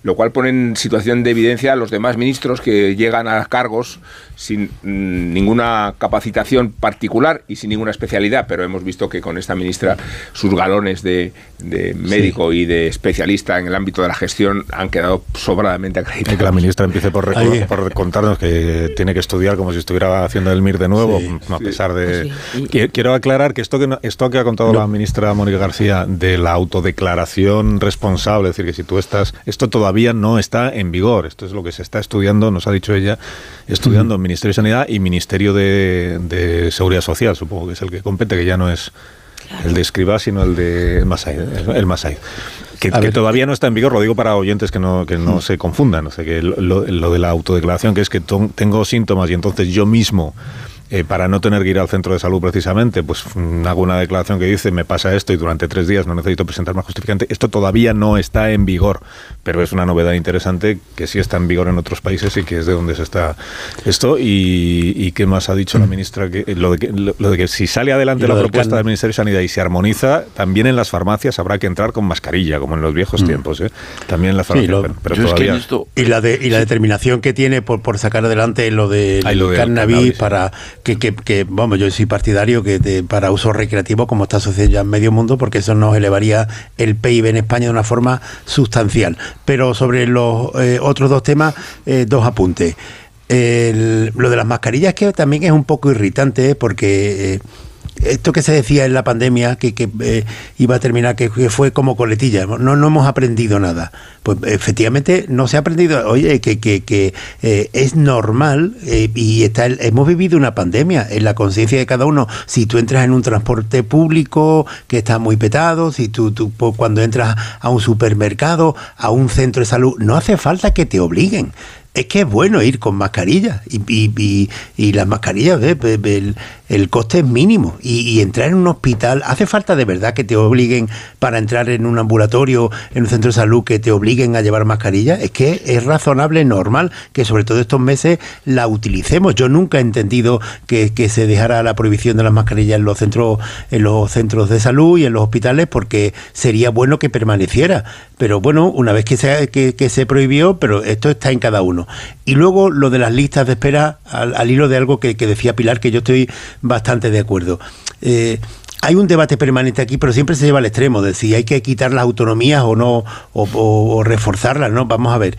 lo cual pone en situación de evidencia a los demás ministros que llegan a cargos sin mmm, ninguna capacitación particular y sin ninguna especialidad, pero hemos visto que con esta ministra sus galones de, de médico sí. y de especialista en el ámbito de la gestión han quedado sobradamente acreditados. Que la ministra empiece por, por, contarnos que tiene que estudiar como si estuviera haciendo el MIR de nuevo, sí, a pesar de... Quiero aclarar que esto que, esto que ha contado no. la ministra Mónica García de la autodeclaración responsable, es decir, que si tú estás... Esto todavía no está en vigor, esto es lo que se está estudiando, nos ha dicho ella, estudiando en Ministerio de Sanidad y Ministerio de, de, Seguridad Social, supongo que es el que compete, que ya no es el de Escribá, sino el de Masai. El, Masai. Que, que, todavía no está en vigor, lo digo para oyentes que no, que no mm. se confundan, o sea, que lo, lo, de la autodeclaración, que es que tengo síntomas y entonces yo mismo eh, para no tener que ir al centro de salud precisamente, pues mm, hago una declaración que dice me pasa esto y durante tres días no necesito presentar más justificante. Esto todavía no está en vigor, pero es una novedad interesante que sí está en vigor en otros países y que es de donde se está esto. ¿Y, y qué más ha dicho la ministra? Que, lo, de que, lo, lo de que si sale adelante la propuesta del, del Ministerio de Sanidad y se armoniza, también en las farmacias habrá que entrar con mascarilla, como en los viejos mm. tiempos. ¿eh? También en las farmacias, sí, lo, pero, pero todavía... Es que esto... y, la de, y la determinación que tiene por, por sacar adelante lo de, Ay, lo de cannabis, cannabis para que, que, que, vamos, yo soy partidario que de, para uso recreativo, como está sucediendo ya en medio mundo, porque eso nos elevaría el PIB en España de una forma sustancial. Pero sobre los eh, otros dos temas, eh, dos apuntes. El, lo de las mascarillas que también es un poco irritante porque eh, esto que se decía en la pandemia, que, que eh, iba a terminar, que, fue como coletilla, no, no hemos aprendido nada. Pues efectivamente no se ha aprendido, oye, que, que, que eh, es normal eh, y está el, hemos vivido una pandemia en la conciencia de cada uno. Si tú entras en un transporte público que está muy petado, si tú, tú pues, cuando entras a un supermercado, a un centro de salud, no hace falta que te obliguen es que es bueno ir con mascarilla y, las mascarillas, el, coste es mínimo y, y entrar en un hospital, ¿hace falta de verdad que te obliguen para entrar en un ambulatorio, en un centro de salud, que te obliguen a llevar mascarilla? Es que es razonable, normal que sobre todo estos meses la utilicemos. Yo nunca he entendido que, que se dejara la prohibición de las mascarillas en los centros, en los centros de salud y en los hospitales porque sería bueno que permaneciera. Pero bueno, una vez que se, que, que se prohibió, pero esto está en cada uno. Y luego lo de las listas de espera, al, hilo de algo que, que decía Pilar, que yo estoy bastante de acuerdo. Eh, hay un debate permanente aquí, pero siempre se lleva al extremo de si hay que quitar las autonomías o no, o, reforzarlas, ¿no? Vamos a ver.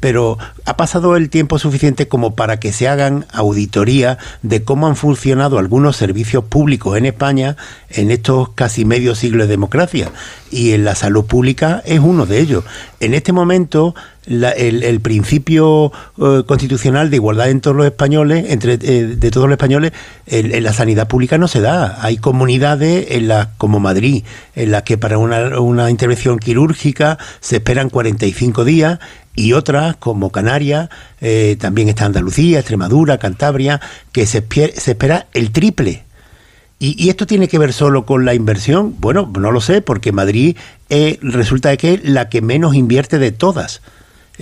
Pero ha pasado el tiempo suficiente como para que se hagan auditoría de cómo han funcionado algunos servicios públicos en España en estos casi medio siglo de democracia. Y en la salud pública es uno de ellos. En este momento, la- el, principio eh, constitucional de igualdad en todos los españoles, entre eh, de todos los españoles, en, en la sanidad pública no se da. Hay comunidades en las como Madrid, en las que para una, una intervención quirúrgica se esperan 45 días y otras como Canarias, eh, también está Andalucía, Extremadura, Cantabria, que se, se espera el triple. ¿Y, y esto tiene que ver solo con la inversión? Bueno, no lo sé, porque Madrid eh, resulta que es la que menos invierte de todas.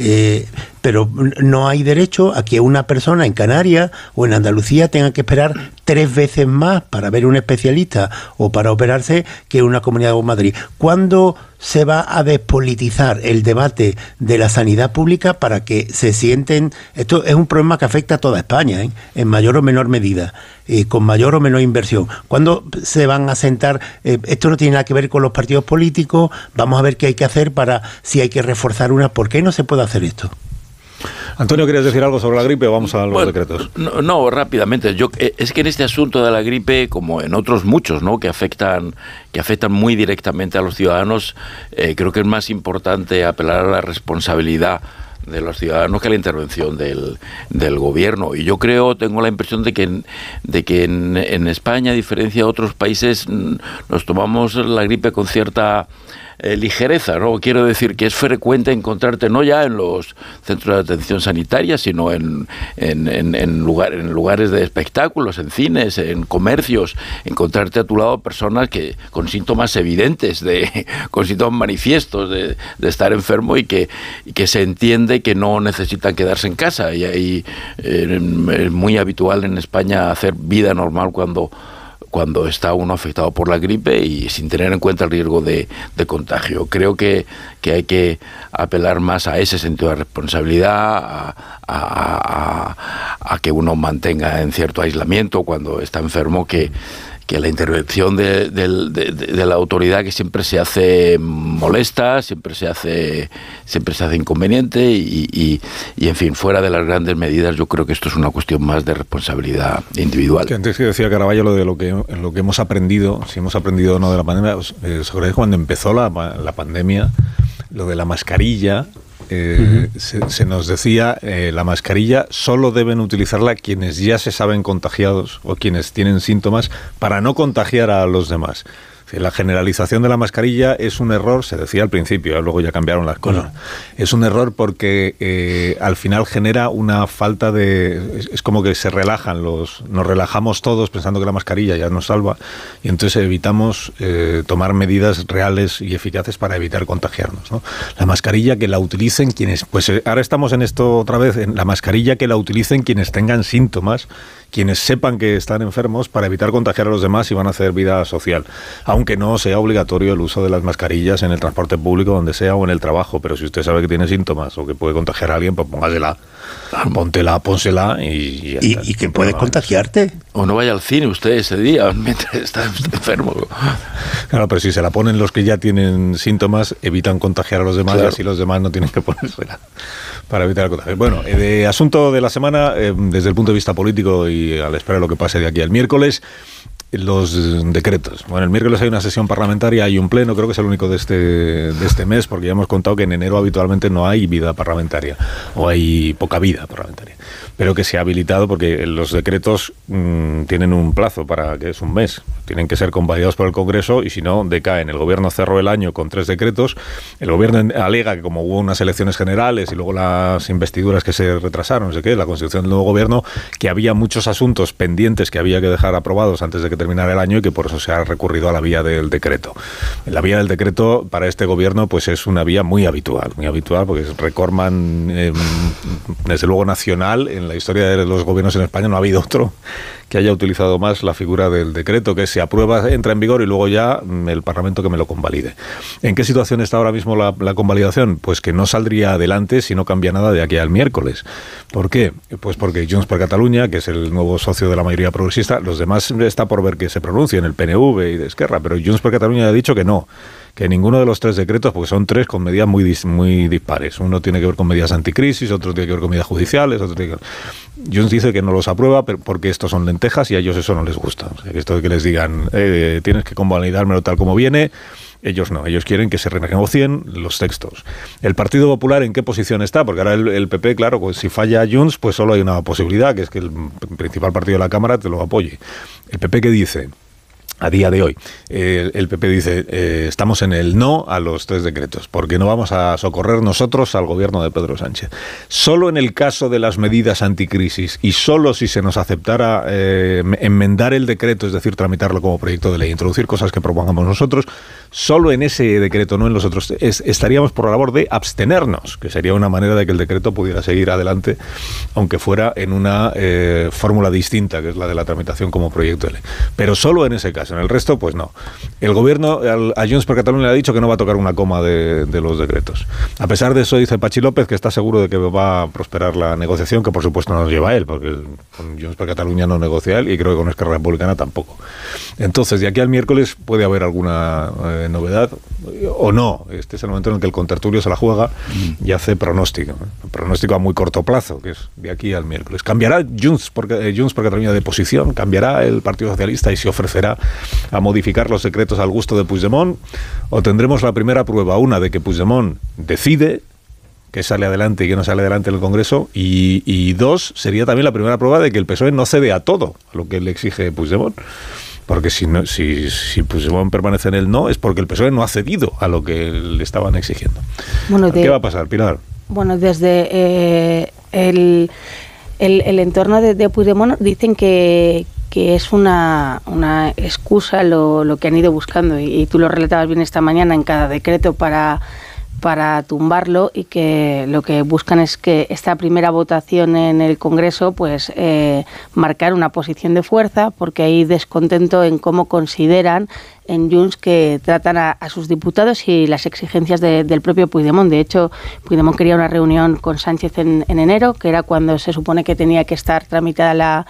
Eh, pero no hay derecho a que una persona en Canarias o en Andalucía tenga que esperar tres veces más para ver un especialista o para operarse que una comunidad como Madrid. ¿Cuándo se va a despolitizar el debate de la sanidad pública para que se sienten... Esto es un problema que afecta a toda España, ¿eh? en mayor o menor medida, eh, con mayor o menor inversión. ¿Cuándo se van a sentar? eh, esto no tiene nada que ver con los partidos políticos, vamos a ver qué hay que hacer para si hay que reforzar una. ¿Por qué no se puede hacer esto? Antonio, ¿querías decir algo sobre la gripe o vamos a los Bueno, decretos? No, no, rápidamente. Yo eh, es que en este asunto de la gripe, como en otros muchos, ¿no? que afectan que afectan muy directamente a los ciudadanos, eh, creo que es más importante apelar a la responsabilidad de los ciudadanos que a la intervención del, del gobierno. Y yo creo, tengo la impresión de que en, de que en, en España, a diferencia de otros países, nos tomamos la gripe con cierta eh, ligereza, ¿no? Quiero decir que es frecuente encontrarte no ya en los centros de atención sanitaria, sino en, en, en- en lugar- en lugares de espectáculos, en cines, en comercios, encontrarte a tu lado personas que con síntomas evidentes, de, con síntomas manifiestos de, de estar enfermo y que, y que se entiende que no necesitan quedarse en casa. Y ahí eh, es muy habitual en España hacer vida normal cuando cuando está uno afectado por la gripe y sin tener en cuenta el riesgo de, de contagio. Creo que, que hay que apelar más a ese sentido de responsabilidad, a, que uno mantenga en cierto aislamiento cuando está enfermo, que, que la intervención de, de- de- la autoridad que siempre se hace molesta, siempre se hace, siempre se hace inconveniente y, en fin, fuera de las grandes medidas, yo creo que esto es una cuestión más de responsabilidad individual. Que antes que decía Caraballo lo de lo que, lo que hemos aprendido, si hemos aprendido o no de la pandemia, os, eh, ¿os acordáis cuando empezó la, la pandemia, lo de la mascarilla, eh, se, nos decía, eh, la mascarilla solo deben utilizarla quienes ya se saben contagiados o quienes tienen síntomas para no contagiar a los demás. La generalización de la mascarilla es un error, se decía al principio, luego ya cambiaron las cosas. Es un error porque eh, al final genera una falta de... Es, es como que se relajan los... Nos relajamos todos pensando que la mascarilla ya nos salva y entonces evitamos eh, tomar medidas reales y eficaces para evitar contagiarnos. ¿no? La mascarilla que la utilicen quienes... Pues eh, ahora estamos en esto otra vez, en la mascarilla que la utilicen quienes tengan síntomas, quienes sepan que están enfermos para evitar contagiar a los demás y van a hacer vida social. Aunque no sea obligatorio el uso de las mascarillas en el transporte público, donde sea, o en el trabajo. Pero si usted sabe que tiene síntomas o que puede contagiar a alguien, pues póngasela. Póntela, pónsela y... ya Y, está. y que puedes contagiarte. O no vaya al cine usted ese día mientras está enfermo. Claro, pero si se la ponen los que ya tienen síntomas, evitan contagiar a los demás Claro. y así los demás no tienen que ponérsela para evitar el contagio. Bueno, eh, de asunto de la semana, eh, desde el punto de vista político y a la espera de lo que pase de aquí al miércoles, los decretos. Bueno, el miércoles hay una sesión parlamentaria, hay un pleno, creo que es el único de este, de este mes, porque ya hemos contado que en enero habitualmente no hay vida parlamentaria, o hay poca vida parlamentaria, pero que se ha habilitado porque los decretos mm, tienen un plazo para que es un mes, tienen que ser convalidados por el Congreso y si no, decaen. El gobierno cerró el año con tres decretos, el gobierno alega que como hubo unas elecciones generales y luego las investiduras que se retrasaron, no sé qué, la constitución del nuevo gobierno, que había muchos asuntos pendientes que había que dejar aprobados antes de que terminar el año y que por eso se ha recurrido a la vía del decreto. La vía del decreto para este gobierno pues es una vía muy habitual, muy habitual porque es recorman eh, desde luego nacional en la historia de los gobiernos en España no ha habido otro que haya utilizado más la figura del decreto, que se aprueba, entra en vigor y luego ya mm, el Parlamento que me lo convalide. ¿En qué situación está ahora mismo la, la convalidación? Pues que no saldría adelante si no cambia nada de aquí al miércoles. ¿Por qué? Pues porque Junts per Cataluña, que es el nuevo socio de la mayoría progresista, los demás está por ver que se pronuncien, el PNV y de Esquerra, pero Junts per Cataluña ha dicho que no que ninguno de los tres decretos, porque son tres con medidas muy, muy dispares. Uno tiene que ver con medidas anticrisis, otro tiene que ver con medidas judiciales, otro tiene que Junts dice que no los aprueba porque estos son lentejas y a ellos eso no les gusta. Esto de que les digan, eh, tienes que convalidármelo tal como viene, ellos no, ellos quieren que se renegocien los textos. ¿El Partido Popular en qué posición está? Porque ahora el, PP, claro, pues si falla Junts, pues solo hay una posibilidad, que es que el principal partido de la Cámara te lo apoye. ¿El PP qué dice? A día de hoy. el PP dice, eh, estamos en el no a los tres decretos, porque no vamos a socorrer nosotros al gobierno de Pedro Sánchez. Solo en el caso de las medidas anticrisis y solo si se nos aceptara eh, enmendar el decreto, es decir, tramitarlo como proyecto de ley, introducir cosas que propongamos nosotros, solo en ese decreto, no en los otros, estaríamos por la labor de abstenernos, que sería una manera de que el decreto pudiera seguir adelante, aunque fuera en una eh, fórmula distinta, que es la de la tramitación como proyecto de ley. Pero solo en ese caso. En el resto, pues no. El gobierno a Junts per Catalunya le ha dicho que no va a tocar una coma de, los decretos. A pesar de eso, dice Pachi López que está seguro de que va a prosperar la negociación, que por supuesto no nos lleva él, porque con Junts per Catalunya no negocia él y creo que con Esquerra Republicana tampoco. Entonces, de aquí al miércoles puede haber alguna eh, novedad o no. Este es el momento en el que el contertulio se la juega y hace pronóstico. Pronóstico a muy corto plazo, que es de aquí al miércoles. ¿Cambiará Junts por, eh, Junts per Catalunya de posición? ¿Cambiará el Partido Socialista y se ofrecerá a modificar los secretos al gusto de Puigdemont, o tendremos la primera prueba, una de que Puigdemont decide que sale adelante y que no sale adelante en el Congreso, y, dos, sería también la primera prueba de que el PSOE no cede a todo a lo que le exige Puigdemont. Porque si, no, si, si Puigdemont permanece en el no, es porque el PSOE no ha cedido a lo que le estaban exigiendo. ¿Qué va a pasar, Pilar? Bueno, desde eh, el, el, entorno de, de Puigdemont dicen que, que es una, una excusa lo, lo, que han ido buscando. Y, tú lo relatabas bien esta mañana en cada decreto para para tumbarlo y que lo que buscan es que esta primera votación en el Congreso pues eh, marcar una posición de fuerza porque hay descontento en cómo consideran en Junts que tratan a, sus diputados y las exigencias del propio Puigdemont. De hecho, Puigdemont quería una reunión con Sánchez en, enero, que era cuando se supone que tenía que estar tramitada la,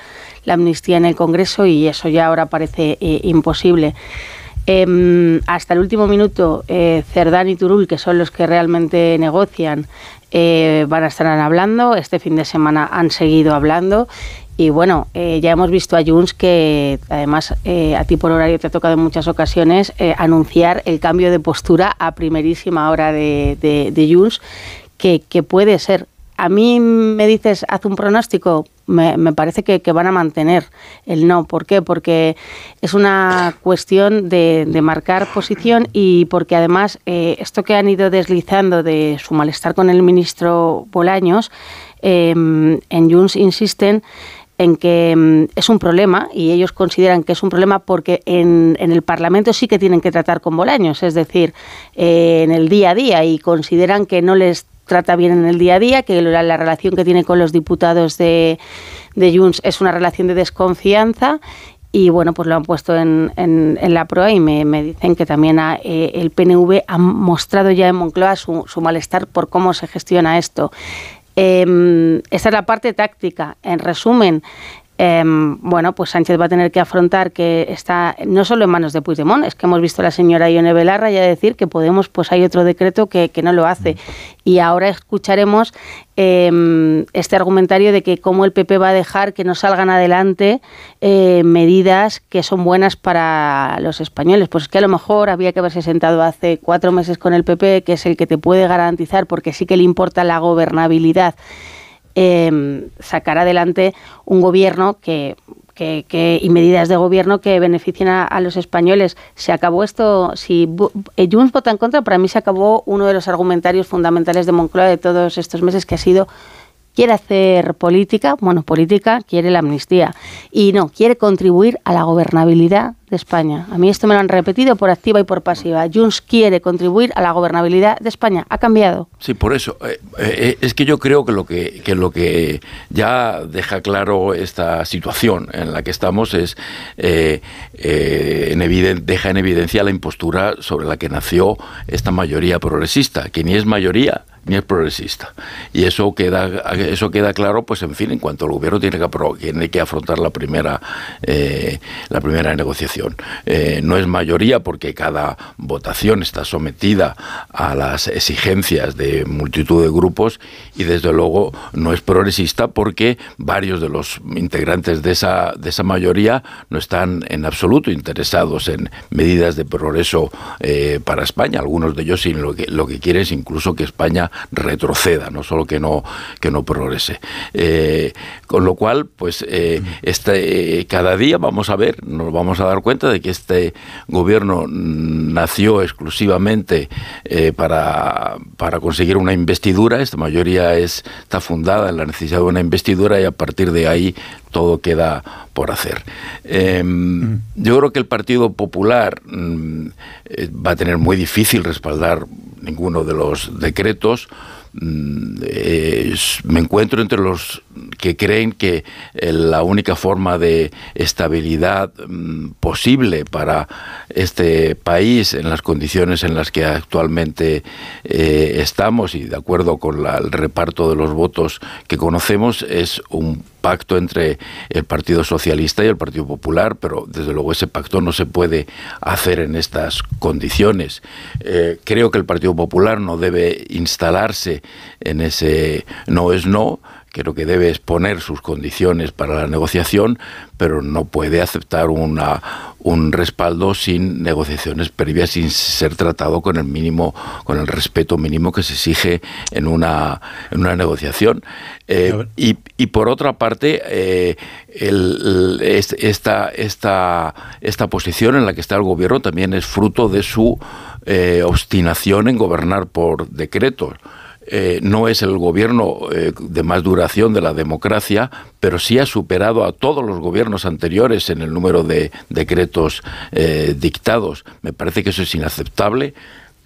amnistía en el Congreso y eso ya ahora parece eh, imposible. Em, hasta el último minuto, eh, Cerdán y Turul, que son los que realmente negocian, eh, van a estar hablando. Este fin de semana han seguido hablando. Y bueno, eh, ya hemos visto a Junts que además a ti por horario te ha tocado en muchas ocasiones anunciar el cambio de postura a primerísima hora de, de, Junts, que, que puede ser a mí me dices, haz un pronóstico, me, parece que, van a mantener el no. ¿Por qué? Porque es una cuestión de, marcar posición y porque además eh, esto que han ido deslizando de su malestar con el ministro Bolaños, em, en Junts insisten en que em, es un problema y ellos consideran que es un problema porque en, el Parlamento sí que tienen que tratar con Bolaños, es decir, eh, en el día a día y consideran que no les trata bien en el día a día, que la, relación que tiene con los diputados de, de Junts es una relación de desconfianza y bueno, pues lo han puesto en, en, la prueba y me, dicen que también eh, el PNV ha mostrado ya en Moncloa su, su malestar por cómo se gestiona esto. Eh, esta es la parte táctica. En resumen, em, bueno, pues Sánchez va a tener que afrontar que está no solo en manos de Puigdemont, es que hemos visto a la señora Ione Belarra ya decir que Podemos, pues hay otro decreto que, que no lo hace. Y ahora escucharemos em, este argumentario de que cómo el PP va a dejar que no salgan adelante eh, medidas que son buenas para los españoles. Pues que a lo mejor había que haberse sentado hace cuatro meses con el PP, que es el que te puede garantizar, porque sí que le importa la gobernabilidad eh, sacar adelante un gobierno que, que, y medidas de gobierno que beneficien a, los españoles. Se acabó esto, si eh, Junts vota en contra, para mí se acabó uno de los argumentarios fundamentales de Moncloa de todos estos meses, que ha sido quiere hacer política, bueno, política, quiere la amnistía. Y no, quiere contribuir a la gobernabilidad de España. A mí esto me lo han repetido por activa y por pasiva. Junts quiere contribuir a la gobernabilidad de España. Ha cambiado. Sí, por eso. Eh, eh, es que yo creo que lo que, lo que ya deja claro esta situación en la que estamos es eh, en deja en evidencia la impostura sobre la que nació esta mayoría progresista, que ni es mayoría ni es progresista. Y eso queda, eso queda claro, pues en fin, en cuanto el gobierno tiene que, tiene que afrontar la primera, la primera negociación eh, no es mayoría porque cada votación está sometida a las exigencias de multitud de grupos y desde luego no es progresista porque varios de los integrantes de esa, de esa mayoría no están en absoluto interesados en medidas de progreso eh, para España. Algunos de ellos lo que, lo que quieren es incluso que España retroceda, no solo que no, que no progrese. Eh, con lo cual, pues este, cada día vamos a ver, nos vamos a dar cuenta de que este gobierno nació exclusivamente eh, para, para, conseguir una investidura. Esta mayoría es, está fundada en la necesidad de una investidura y a partir de ahí todo queda por hacer. Em, mm. Yo creo que el Partido Popular mm, eh, va a tener muy difícil respaldar ninguno de los decretos Mm, me encuentro entre los que creen que eh, la única forma de estabilidad posible para este país en las condiciones en las que actualmente eh, estamos y de acuerdo con el reparto de los votos que conocemos es un pacto entre el Partido Socialista y el Partido Popular, pero desde luego ese pacto no se puede hacer en estas condiciones. Eh, creo que el Partido Popular no debe instalarse en ese no es no, creo que debe exponer sus condiciones para la negociación, pero no puede aceptar una, un respaldo sin negociaciones previas, sin ser tratado con el mínimo, con el respeto mínimo que se exige en una, en una negociación. Eh, y, y, por otra parte, eh, el, esta, esta, esta posición en la que está el gobierno también es fruto de su eh, obstinación en gobernar por decretos. Eh, no es el gobierno eh, de más duración de la democracia, pero sí ha superado a todos los gobiernos anteriores en el número de decretos eh, dictados. Me parece que eso es inaceptable.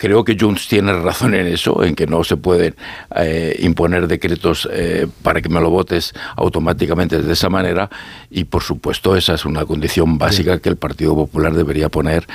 Creo que Junts tiene razón en eso, en que no se pueden imponer decretos para que me lo votes automáticamente de esa manera. Y por supuesto, esa es una condición básica que el Partido Popular debería poner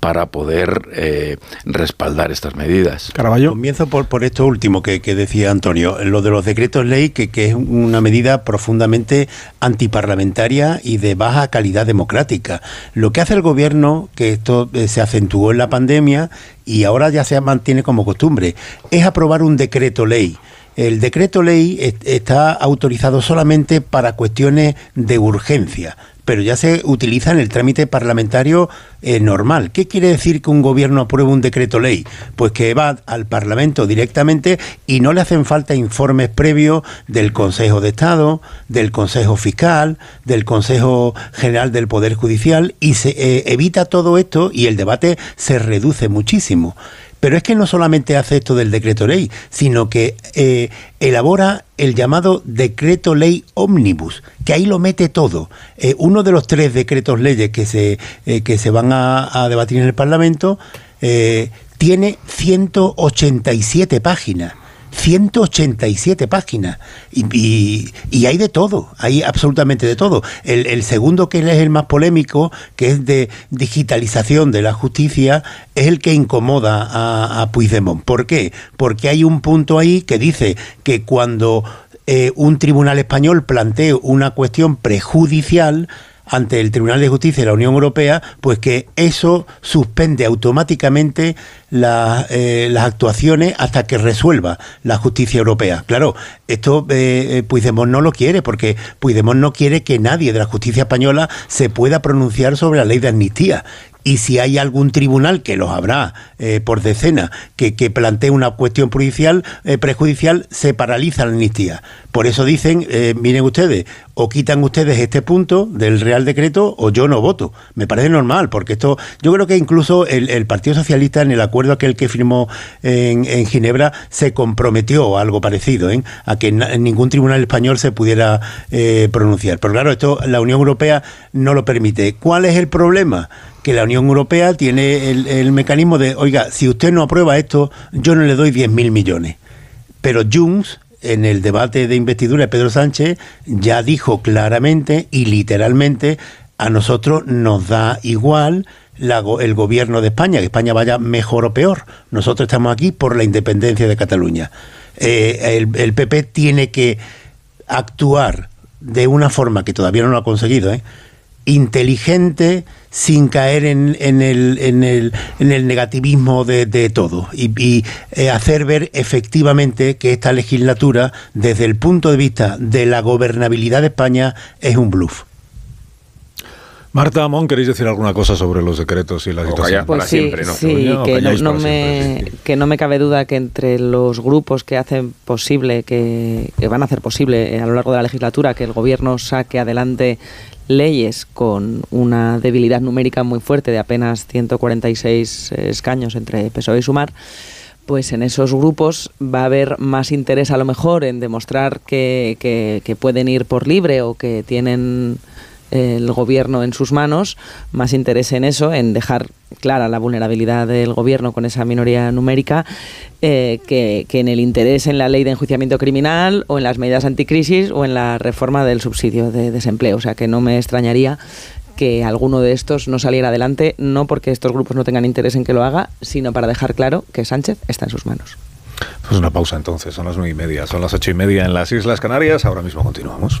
para poder eh, respaldar estas medidas. Caraballo. Comienzo por, por esto último que, decía Antonio, lo de los decretos ley, que, que es una medida profundamente antiparlamentaria y de baja calidad democrática. Lo que hace el gobierno, que esto eh, se acentuó en la pandemia y ahora ya se mantiene como costumbre, es aprobar un decreto ley. El decreto ley está autorizado solamente para cuestiones de urgencia, pero ya se utiliza en el trámite parlamentario eh, normal. ¿Qué quiere decir que un gobierno apruebe un decreto ley? Pues que va al Parlamento directamente y no le hacen falta informes previos del Consejo de Estado, del Consejo Fiscal, del Consejo General del Poder Judicial y se eh, evita todo esto y el debate se reduce muchísimo. Pero es que no solamente hace esto del decreto ley, sino que eh, elabora el llamado decreto ley omnibus, que ahí lo mete todo. Eh, uno de los tres decretos leyes que se, eh, que se van a, a, debatir en el Parlamento tiene 187 páginas. 187 páginas y, y, hay de todo, hay absolutamente de todo. El, segundo que es el más polémico, que es de digitalización de la justicia, es el que incomoda a, a Puigdemont. ¿Por qué? Porque hay un punto ahí que dice que cuando eh, un tribunal español plantee una cuestión prejudicial ante el Tribunal de Justicia de la Unión Europea, pues que eso suspende automáticamente eh, las actuaciones hasta que resuelva la justicia europea. Claro, esto eh, Puigdemont no lo quiere, porque Puigdemont no quiere que nadie de la justicia española se pueda pronunciar sobre la ley de amnistía y si hay algún tribunal, que los habrá eh, por decena, que, que, plantee una cuestión judicial, eh, prejudicial, se paraliza la amnistía. Por eso dicen, eh, miren ustedes, o quitan ustedes este punto del Real Decreto o yo no voto. Me parece normal, porque esto, yo creo que incluso el, el Partido Socialista en el acuerdo aquel que firmó en, Ginebra se comprometió algo parecido, ¿eh? a que ningún tribunal español se pudiera pronunciar. Pero claro, esto la Unión Europea no lo permite. ¿Cuál es el problema? que la Unión Europea tiene el, el, mecanismo de, oiga, si usted no aprueba esto, yo no le doy 10.000 millones. Pero Junts, en el debate de investidura de Pedro Sánchez, ya dijo claramente y literalmente, a nosotros nos da igual el gobierno de España, que España vaya mejor o peor. Nosotros estamos aquí por la independencia de Cataluña. Eh, el, el PP tiene que actuar de una forma que todavía no lo ha conseguido, ¿eh? Inteligente, sin caer en, en, el, en, el, en el negativismo de, de todo y, y eh, hacer ver efectivamente que esta legislatura, desde el punto de vista de la gobernabilidad de España, es un bluff. Marta Amón, ¿queréis decir alguna cosa sobre los decretos y la situación? Pues sí, siempre, ¿no? sí no, que, no, no me, siempre, sí. que no me cabe duda que entre los grupos que hacen posible, que, que van a hacer posible a lo largo de la legislatura que el gobierno saque adelante leyes con una debilidad numérica muy fuerte de apenas 146 escaños entre PSOE y Sumar, pues en esos grupos va a haber más interés a lo mejor en demostrar que, que, pueden ir por libre o que tienen el gobierno en sus manos, más interés en eso, en dejar clara la vulnerabilidad del gobierno con esa minoría numérica, eh, que, en el interés en la ley de enjuiciamiento criminal o en las medidas anticrisis o en la reforma del subsidio de desempleo. O sea que no me extrañaría que alguno de estos no saliera adelante, no porque estos grupos no tengan interés en que lo haga, sino para dejar claro que Sánchez está en sus manos. Pues una pausa entonces, son las nueve y media, son las ocho y media en las Islas Canarias, ahora mismo continuamos.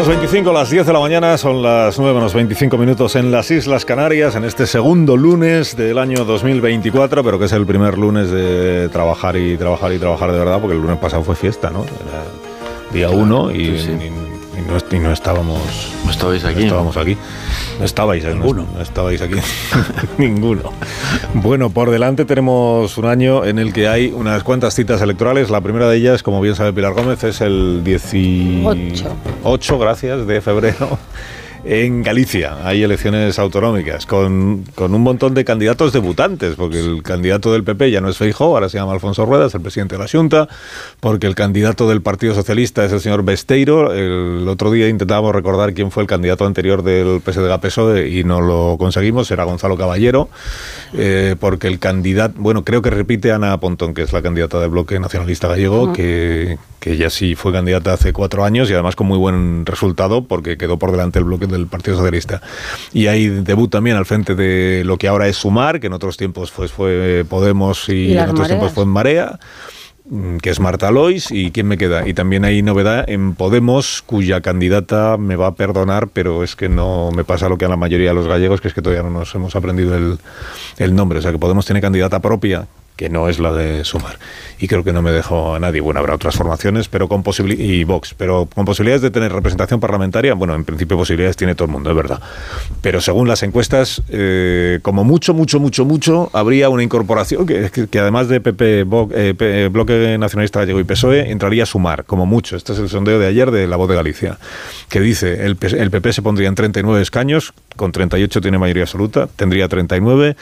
Menos 25, las 10 de la mañana, son las 9 menos 25 minutos en las Islas Canarias, en este segundo lunes del año 2024, pero que es el primer lunes de trabajar y trabajar y trabajar de verdad, porque el lunes pasado fue fiesta, ¿no? Era día 1 y, sí, sí. No, y, no, estábamos... ¿No estabais aquí? No estábamos aquí. No estabais, Ninguno. No, no estabais aquí. Ninguno. Bueno, por delante tenemos un año en el que hay unas cuantas citas electorales. La primera de ellas, como bien sabe Pilar Gómez, es el 18, 8, gracias, de febrero. En Galicia hay elecciones autonómicas con, con, un montón de candidatos debutantes, porque el candidato del PP ya no es Feijóo, ahora se llama Alfonso Ruedas, el presidente de la Junta, porque el candidato del Partido Socialista es el señor Besteiro. El otro día intentábamos recordar quién fue el candidato anterior del PSDG-PSOE y no lo conseguimos, era Gonzalo Caballero, eh, porque el candidato, bueno, creo que repite Ana Pontón, que es la candidata del Bloque Nacionalista Gallego, uh -huh. que, que ella sí fue candidata hace cuatro años y además con muy buen resultado porque quedó por delante el bloque del Partido Socialista. Y hay debut también al frente de lo que ahora es Sumar, que en otros tiempos pues, fue Podemos y, ¿Y en otros mareas? tiempos fue en Marea que es Marta Lois y quién me queda y también hay novedad en Podemos cuya candidata me va a perdonar pero es que no me pasa lo que a la mayoría de los gallegos que es que todavía no nos hemos aprendido el, el nombre o sea que Podemos tiene candidata propia que no es la de Sumar. Y creo que no me dejo a nadie. Bueno, habrá otras formaciones, pero con y Vox, pero con posibilidades de tener representación parlamentaria, bueno, en principio posibilidades tiene todo el mundo, es verdad. Pero según las encuestas, eh, como mucho, mucho, mucho, mucho, habría una incorporación que, además de PP, eh, P- Bloque Nacionalista Gallego y PSOE, entraría a Sumar, como mucho. Este es el sondeo de ayer de La Voz de Galicia, que dice, el, el PP se pondría en 39 escaños, con 38 tiene mayoría absoluta, tendría 39,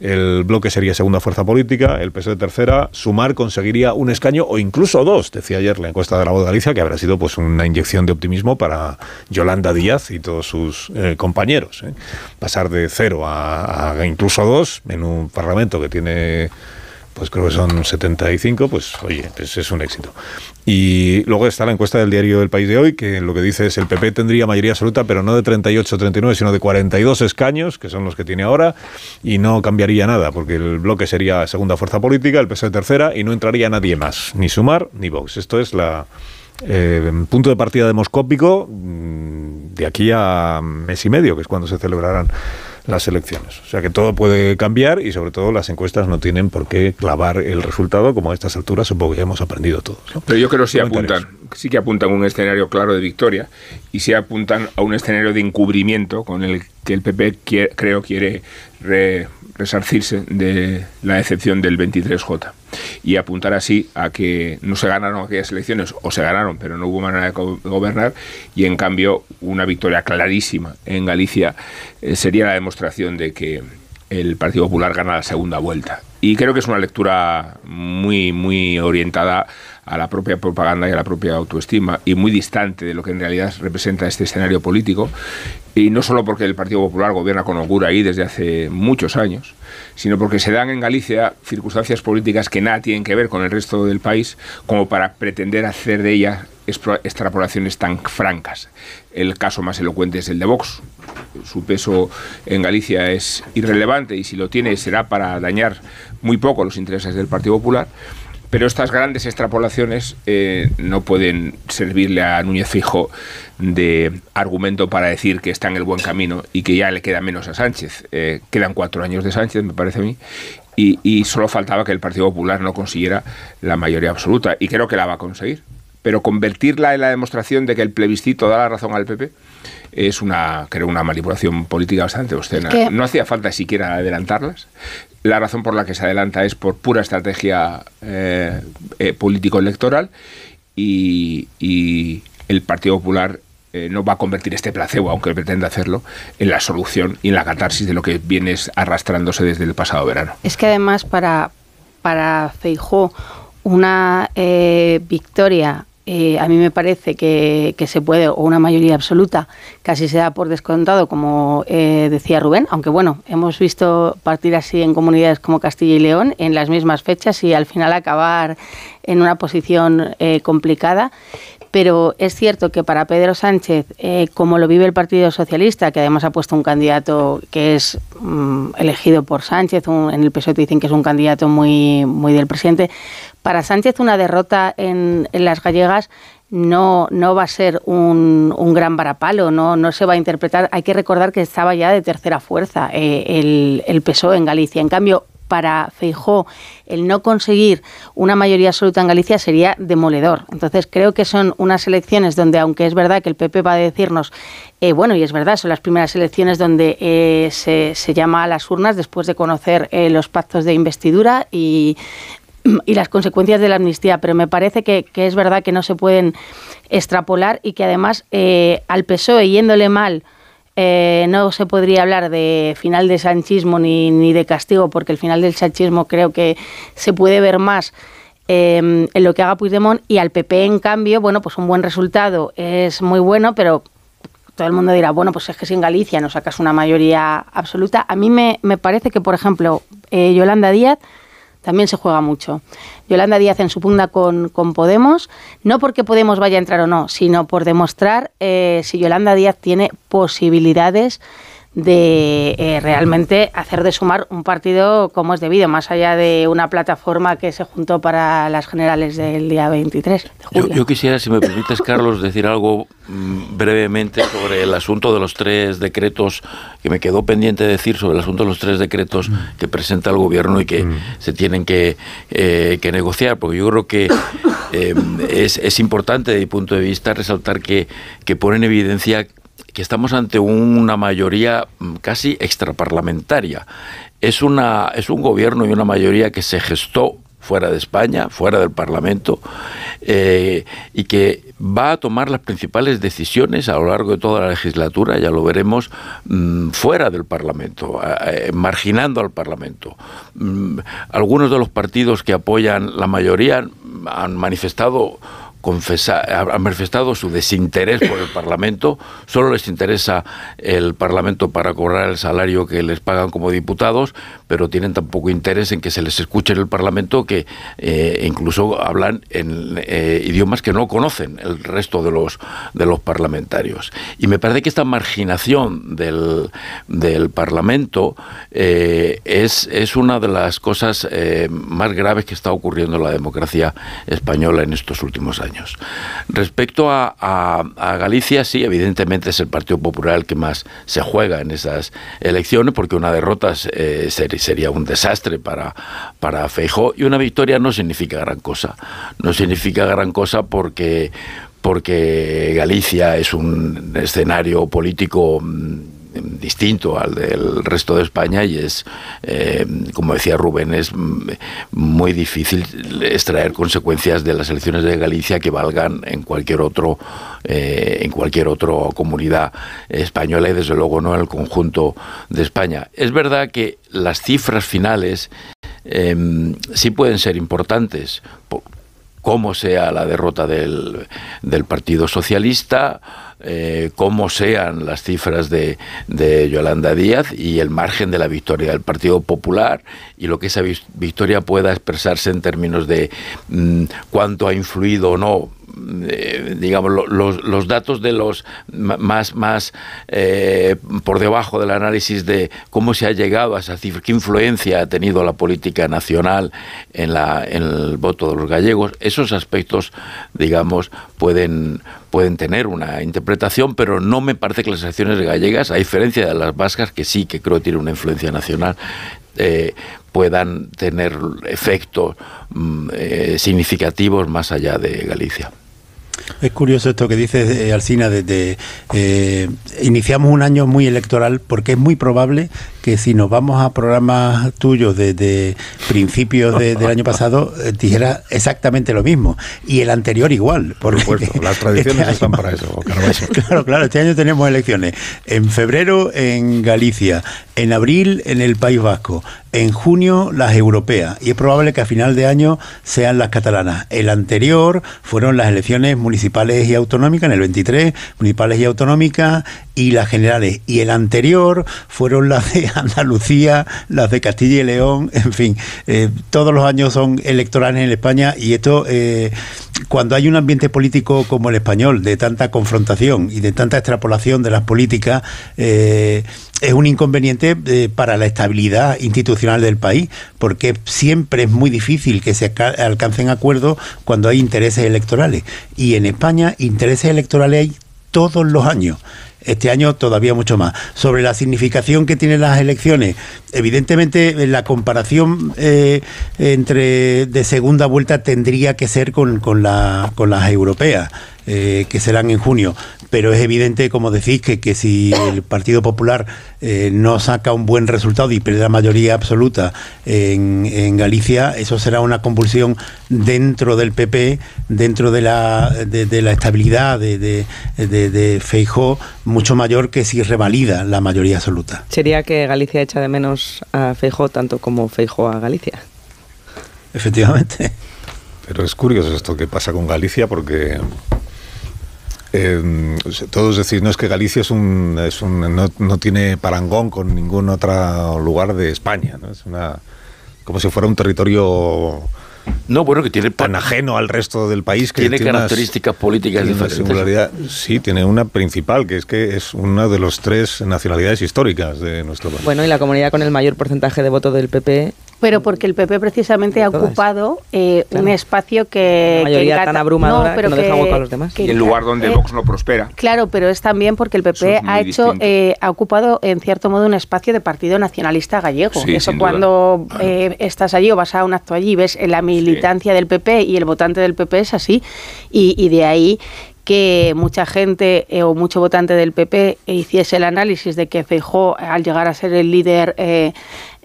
el bloque sería segunda fuerza política, el PSOE tercera, Sumar conseguiría un escaño o incluso dos, decía ayer la encuesta de la voz Galicia, que habrá sido pues una inyección de optimismo para Yolanda Díaz y todos sus eh, compañeros. ¿eh? Pasar de cero a incluso dos en un parlamento que tiene pues creo que son 75, pues oye, pues es un éxito. Y luego está la encuesta del diario El País de hoy, que lo que dice es el PP tendría mayoría absoluta, pero no de 38 o 39, sino de 42 escaños, que son los que tiene ahora, y no cambiaría nada, porque el bloque sería segunda fuerza política, el PSOE tercera, y no entraría nadie más, ni Sumar ni Vox. Esto es la eh, punto de partida demoscópico mm, de aquí a mes y medio, que es cuando se celebrarán las elecciones. O sea que todo puede cambiar y sobre todo las encuestas no tienen por qué clavar el resultado, como a estas alturas supongo que ya hemos aprendido todos. ¿no? Pero yo creo que sí apuntan, sí que apuntan a un escenario claro de victoria y sí apuntan a un escenario de encubrimiento con el que el PP quie- creo quiere re- resarcirse de la decepción del 23J y apuntar así a que no se ganaron aquellas elecciones o se ganaron pero no hubo manera de go- gobernar y en cambio una victoria clarísima en Galicia eh, sería la demostración de que el Partido Popular gana la segunda vuelta. Y creo que es una lectura muy, muy orientada a la propia propaganda y a la propia autoestima y muy distante de lo que en realidad representa este escenario político. Y no solo porque el Partido Popular gobierna con holgura ahí desde hace muchos años, sino porque se dan en Galicia circunstancias políticas que nada tienen que ver con el resto del país como para pretender hacer de ellas extrapolaciones tan francas. El caso más elocuente es el de Vox. Su peso en Galicia es irrelevante y si lo tiene será para dañar muy poco los intereses del Partido Popular. Pero estas grandes extrapolaciones eh, no pueden servirle a Núñez Fijo de argumento para decir que está en el buen camino y que ya le queda menos a Sánchez. Eh, quedan cuatro años de Sánchez, me parece a mí, y, y solo faltaba que el Partido Popular no consiguiera la mayoría absoluta, y creo que la va a conseguir. Pero convertirla en la demostración de que el plebiscito da la razón al PP es una, creo, una manipulación política bastante obscena. Es que- No hacía falta siquiera adelantarlas. La razón por la que se adelanta es por pura estrategia eh, eh, político-electoral y, el Partido Popular eh, no va a convertir este placebo, aunque pretenda hacerlo, en la solución y en la catarsis de lo que viene arrastrándose desde el pasado verano. Es que además para, para Feijó una victoria, eh, a mí me parece que, se puede, o una mayoría absoluta, casi se da por descontado, como eh, decía Rubén, aunque bueno, hemos visto partir así en comunidades como Castilla y León en las mismas fechas y al final acabar en una posición eh, complicada. Pero es cierto que para Pedro Sánchez, eh, como lo vive el Partido Socialista, que además ha puesto un candidato que es mm, elegido por Sánchez, un- en el PSOE te dicen que es un candidato muy, muy del presidente, para Sánchez una derrota en, las gallegas no, no va a ser un, un gran varapalo, no, no se va a interpretar. Hay que recordar que estaba ya de tercera fuerza eh, el, el PSOE en Galicia. En cambio, para Feijó el no conseguir una mayoría absoluta en Galicia sería demoledor. Entonces creo que son unas elecciones donde, aunque es verdad que el PP va a decirnos, eh, bueno, y es verdad, son las primeras elecciones donde eh, se, llama a las urnas después de conocer eh, los pactos de investidura y, las consecuencias de la amnistía, pero me parece que, que es verdad que no se pueden extrapolar y que además eh, al PSOE yéndole mal eh, no se podría hablar de final de sanchismo ni, ni de castigo, porque el final del sanchismo creo que se puede ver más eh, en lo que haga Puigdemont y al PP, en cambio, bueno, pues un buen resultado es muy bueno, pero todo el mundo dirá, bueno, pues es que si en Galicia no sacas una mayoría absoluta. A mí me, me parece que, por ejemplo, eh, Yolanda Díaz también se juega mucho. Yolanda Díaz en su pugna con, con Podemos, no porque Podemos vaya a entrar o no, sino por demostrar eh, si Yolanda Díaz tiene posibilidades de eh, realmente hacer de sumar un partido como es debido, más allá de una plataforma que se juntó para las generales del día 23 de julio. Yo, quisiera, si me permites, Carlos, decir algo mm, brevemente sobre el asunto de los tres decretos, que me quedó pendiente decir sobre el asunto de los tres decretos mm. que presenta el gobierno y que mm. se tienen que, eh, que, negociar, porque yo creo que eh, es, es, importante, desde mi punto de vista, resaltar que, que pone en evidencia que estamos ante una mayoría mm, casi extraparlamentaria. Es, una, es un gobierno y una mayoría que se gestó fuera de España, fuera del Parlamento, eh, y que va a tomar las principales decisiones a lo largo de toda la legislatura, ya lo veremos, mm, fuera del Parlamento, marginando al Parlamento. Mm, algunos de los partidos que apoyan la mayoría han manifestado confesar, han manifestado su desinterés por el Parlamento, solo les interesa el Parlamento para cobrar el salario que les pagan como diputados, pero tienen tan poco interés en que se les escuche en el Parlamento que eh, incluso hablan en eh, idiomas que no conocen el resto de los, de los parlamentarios. Y me parece que esta marginación del, del Parlamento eh, es, es una de las cosas más graves que está ocurriendo en la democracia española en estos últimos años. Respecto a, Galicia, sí, evidentemente es el Partido Popular el que más se juega en esas elecciones, porque una derrota eh, sería un desastre para, para Feijó y una victoria no significa gran cosa. No significa gran cosa porque porque Galicia es un escenario político mm, distinto al del resto de España y es, eh, como decía Rubén, es muy difícil extraer consecuencias de las elecciones de Galicia que valgan en cualquier otro eh, en cualquier otra comunidad española y desde luego no en el conjunto de España. Es verdad que las cifras finales em, sí pueden ser importantes, como sea la derrota del, del Partido Socialista, eh, cómo sean las cifras de, de, Yolanda Díaz y el margen de la victoria del Partido Popular y lo que esa victoria pueda expresarse en términos de mm, cuánto ha influido o no eh, digamos, los, los, datos de los más, más eh, por debajo del análisis de cómo se ha llegado a esa cifra, qué influencia ha tenido la política nacional en, la, en el voto de los gallegos, esos aspectos, digamos, pueden, pueden tener una interpretación, pero no me parece que las elecciones gallegas, a diferencia de las vascas, que sí que creo que tienen una influencia nacional, eh, puedan tener efectos mm, significativos más allá de Galicia. Es curioso esto que dice eh, Alcina, desde eh, iniciamos un año muy electoral porque es muy probable que si nos vamos a programas tuyos desde principios del año pasado, eh, dijera exactamente lo mismo. Y el anterior igual. Por supuesto, las tradiciones este están para eso. claro, claro, este año tenemos elecciones. En febrero en Galicia, en abril en el País Vasco, en junio las europeas y es probable que a final de año sean las catalanas. El anterior fueron las elecciones municipales y autonómicas, en el 23, municipales y autonómicas y las generales. Y el anterior fueron las de Andalucía, las de Castilla y León, en fin, eh, todos los años son electorales en España y esto, eh, cuando hay un ambiente político como el español, de tanta confrontación y de tanta extrapolación de las políticas, eh, es un inconveniente para la estabilidad institucional del país, porque siempre es muy difícil que se alcancen acuerdos cuando hay intereses electorales. Y en España, intereses electorales hay todos los años este año todavía mucho más. Sobre la significación que tienen las elecciones, evidentemente la comparación eh, entre de segunda vuelta tendría que ser con, con, la, con las europeas. Eh, que serán en junio. Pero es evidente, como decís, que, que si el Partido Popular eh, no saca un buen resultado y pierde la mayoría absoluta en, en, Galicia, eso será una convulsión dentro del PP, dentro de la, de, la estabilidad de, de, de Feijó, mucho mayor que si revalida la mayoría absoluta. Sería que Galicia echa de menos a Feijó tanto como Feijó a Galicia. Efectivamente. Pero es curioso esto que pasa con Galicia porque eh, todos decís, no es que Galicia es un, es un no, tiene parangón con ningún otro lugar de España, ¿no? es una como si fuera un territorio No, bueno, que tiene tan ajeno al resto del país que tiene, unas- características políticas tiene una diferentes. singularidad. Sí, tiene una principal, que es que es una de los tres nacionalidades históricas de nuestro país. Bueno, y la comunidad con el mayor porcentaje de voto del PP Pero porque el PP precisamente ha ocupado eh, Claro. un espacio que... La mayoría que tan abrumadora que no deja que- hueco a los demás. que Y el lugar donde eh, Vox no prospera. Claro, pero es también porque el PP es ha hecho, eh, ha ocupado en cierto modo un espacio de partido nacionalista gallego. Sí, Eso cuando eh, estás allí o vas a un acto allí y ves la militancia del PP y el votante del PP es así. Y, y de ahí que mucha gente eh, o mucho votante del PP hiciese el análisis de que Feijó al llegar a ser el líder eh,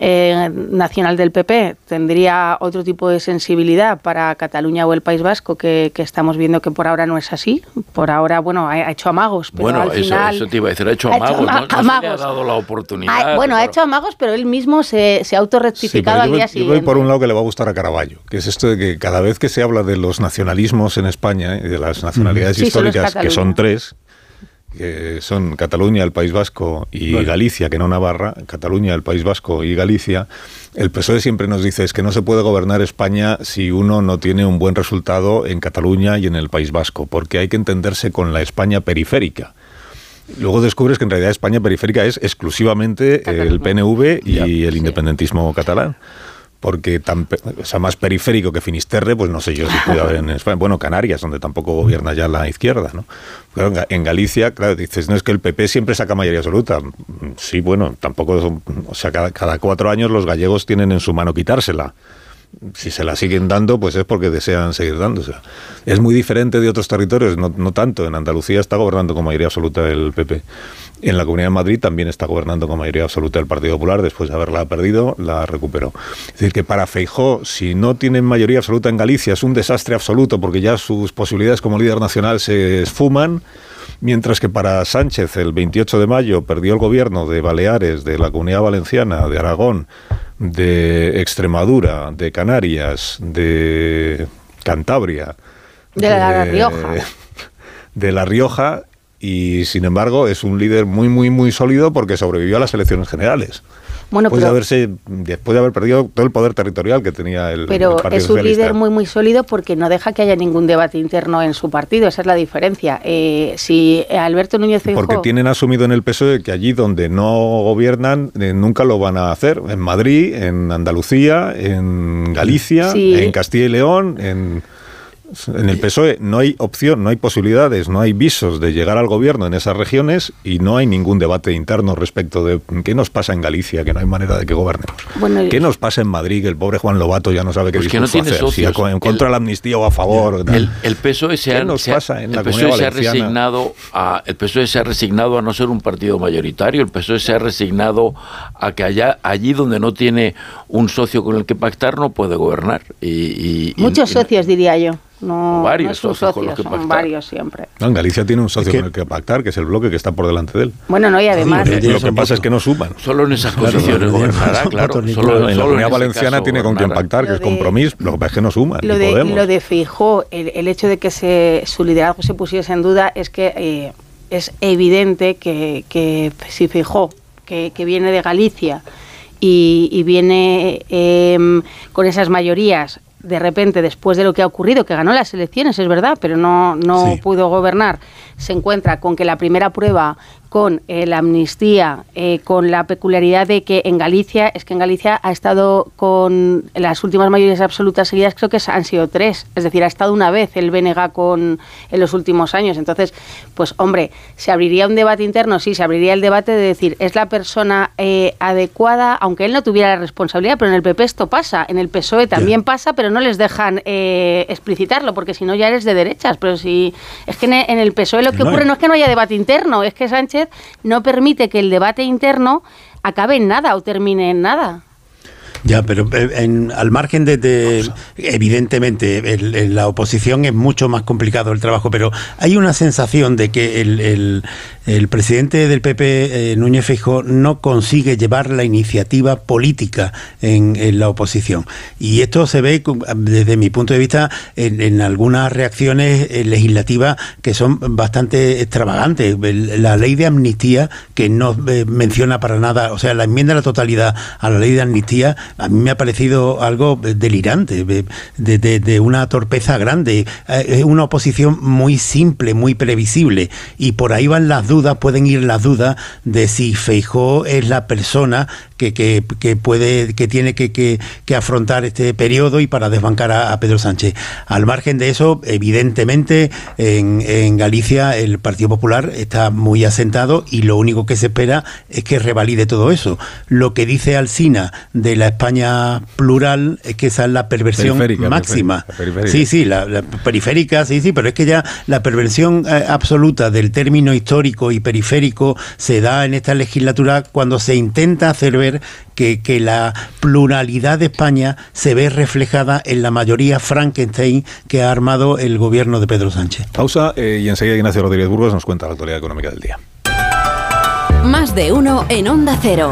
eh, nacional del PP tendría otro tipo de sensibilidad para Cataluña o el País Vasco que, que estamos viendo que por ahora no es así por ahora bueno ha, ha hecho amagos pero Bueno, al eso, final eso te iba a decir, ha hecho ha hecho amagos, ama- ¿no? No se le ha dado la oportunidad. Bueno, ha hecho amagos, pero él mismo se, se ha autorrectificado al voy, día yo voy siguiente. por un lado que le va a gustar a Caravaggio, que es esto de que cada vez que se habla de los nacionalismos en España y de las nacionalidades históricas, que son tres, que son Cataluña, el País Vasco y Vale. Galicia, que no Navarra, Cataluña, el País Vasco y Galicia, el PSOE siempre nos dice es que no se puede gobernar España si uno no tiene un buen resultado en Cataluña y en el País Vasco, porque hay que entenderse con la España periférica. Luego descubres que en realidad España periférica es exclusivamente el PNV y el independentismo catalán. Porque tan, o sea, más periférico que Finisterre, pues no sé yo si puede haber en España. Bueno, Canarias, donde tampoco gobierna ya la izquierda, ¿no? Pero en Ga- en Galicia, claro, dices, no es que el PP siempre saca mayoría absoluta. Sí, bueno, tampoco, son- o sea, cada cuatro años los gallegos tienen en su mano quitársela si se la siguen dando, pues es porque desean seguir dándosela. Es muy diferente de otros territorios, no, no tanto. En Andalucía está gobernando con mayoría absoluta el PP. En la Comunidad de Madrid también está gobernando con mayoría absoluta el Partido Popular. Después de haberla perdido, la recuperó. Es decir, que para Feijó, si no tienen mayoría absoluta en Galicia, es un desastre absoluto porque ya sus posibilidades como líder nacional se esfuman. Mientras que para Sánchez el 28 de mayo perdió el gobierno de Baleares, de la Comunidad Valenciana, de Aragón, de Extremadura, de Canarias, de Cantabria, De La Rioja. de La Rioja y sin embargo es un líder muy muy muy sólido porque sobrevivió a las elecciones generales. Bueno, después, de haberse, después de haber perdido todo el poder territorial que tenía el, Pero el Partido es un Socialista. líder muy muy sólido porque no deja que haya ningún debate interno en su partido. Esa es la diferencia. Eh, si Alberto Núñez Feijóo Porque tienen asumido en el PSOE que allí donde no gobiernan eh, nunca lo van a hacer. En Madrid, en Andalucía, en Galicia, Sí. en Castilla y León, en, en el PSOE no hay opción, no hay posibilidades, no hay visos de llegar al gobierno en esas regiones y no hay ningún debate interno respecto de qué nos pasa en Galicia, que no hay manera de que gobernemos. Bueno, ¿Qué nos pasa en Madrid, que el pobre Juan Lobato ya no sabe qué Pues que no discurso tiene hacer, si socios. a- en contra El- la amnistía o a favor. El, el PSOE se ¿Qué ha, nos se ha- pasa en el la PSOE se ha resignado a el PSOE se ha resignado a no ser un partido mayoritario, el PSOE se ha resignado a que allá allí donde no tiene un socio con el que pactar no puede gobernar y, y- y- muchos y- socios diría yo. No, Varios no sus socios con los socios, que son pactar. varios siempre. No, en Galicia tiene un socio Es que- con el que pactar, que es el bloque que está por delante de él. Bueno, no, y además... Lo que pasa es que no suman. Solo en esas Claro, gobernará, claro. Solo, en la comunidad valenciana caso tiene con quien pactar, que es compromiso. Lo que pasa es que no suman. Lo de, lo de Feijó, el, el hecho de que se, su liderazgo se pusiese en duda es que eh, es evidente que, que si Feijó, que, que viene de Galicia y, y viene em, con esas mayorías, de repente, después de lo que ha ocurrido, que ganó las elecciones, es verdad, pero no, no Sí. pudo gobernar, se encuentra con que la primera prueba con eh, la amnistía, eh, con la peculiaridad de que en Galicia, es que en Galicia ha estado con las últimas mayorías absolutas seguidas, creo que han sido tres, es decir, ha estado una vez el BNG con, en los últimos años. Entonces, pues hombre, se abriría un debate interno, sí, se abriría el debate de decir, ¿es la persona eh, adecuada, aunque él no tuviera la responsabilidad, pero en el PP esto pasa, en el PSOE también pasa, pero no les dejan eh, explicitarlo, porque si no ya eres de derechas, pero si es que en el PSOE lo que No, ocurre no es que no haya debate interno, es que Sánchez no permite que el debate interno acabe en nada o termine en nada. Ya, pero eh, en- al margen de, de- evidentemente, el- la oposición es mucho más complicado el trabajo, pero hay una sensación de que el, el- presidente del PP, eh, Núñez Feijóo, no consigue llevar la iniciativa política en, en la oposición. Y esto se ve, desde mi punto de vista, en, en algunas reacciones eh, legislativas que son bastante extravagantes. La ley de amnistía, que no eh, menciona para nada, o sea, la enmienda a la totalidad a la ley de amnistía a mí me ha parecido algo delirante, de, de- de una torpeza grande. Eh, Es una oposición muy simple, muy previsible. Y por ahí van las dudas, pueden ir las dudas de si Feijó es la persona que, que, que puede, que tiene que, que- que afrontar este periodo y para desbancar a, a Pedro Sánchez. Al margen de eso, evidentemente, en, en Galicia el Partido Popular está muy asentado y lo único que se espera es que revalide todo eso. Lo que dice Alsina de la España plural es que esa es la perversión Periférica, máxima. periférica, periférica. Sí, sí, la, la periférica, sí, sí, pero es que ya la perversión eh, absoluta del término histórico y periférico se da en esta legislatura cuando se intenta hacer ver que, que la pluralidad de España se ve reflejada en la mayoría Frankenstein que ha armado el gobierno de Pedro Sánchez. Pausa eh, y enseguida Ignacio Rodríguez Burgos nos cuenta la actualidad económica del día. Más de uno en Onda Cero.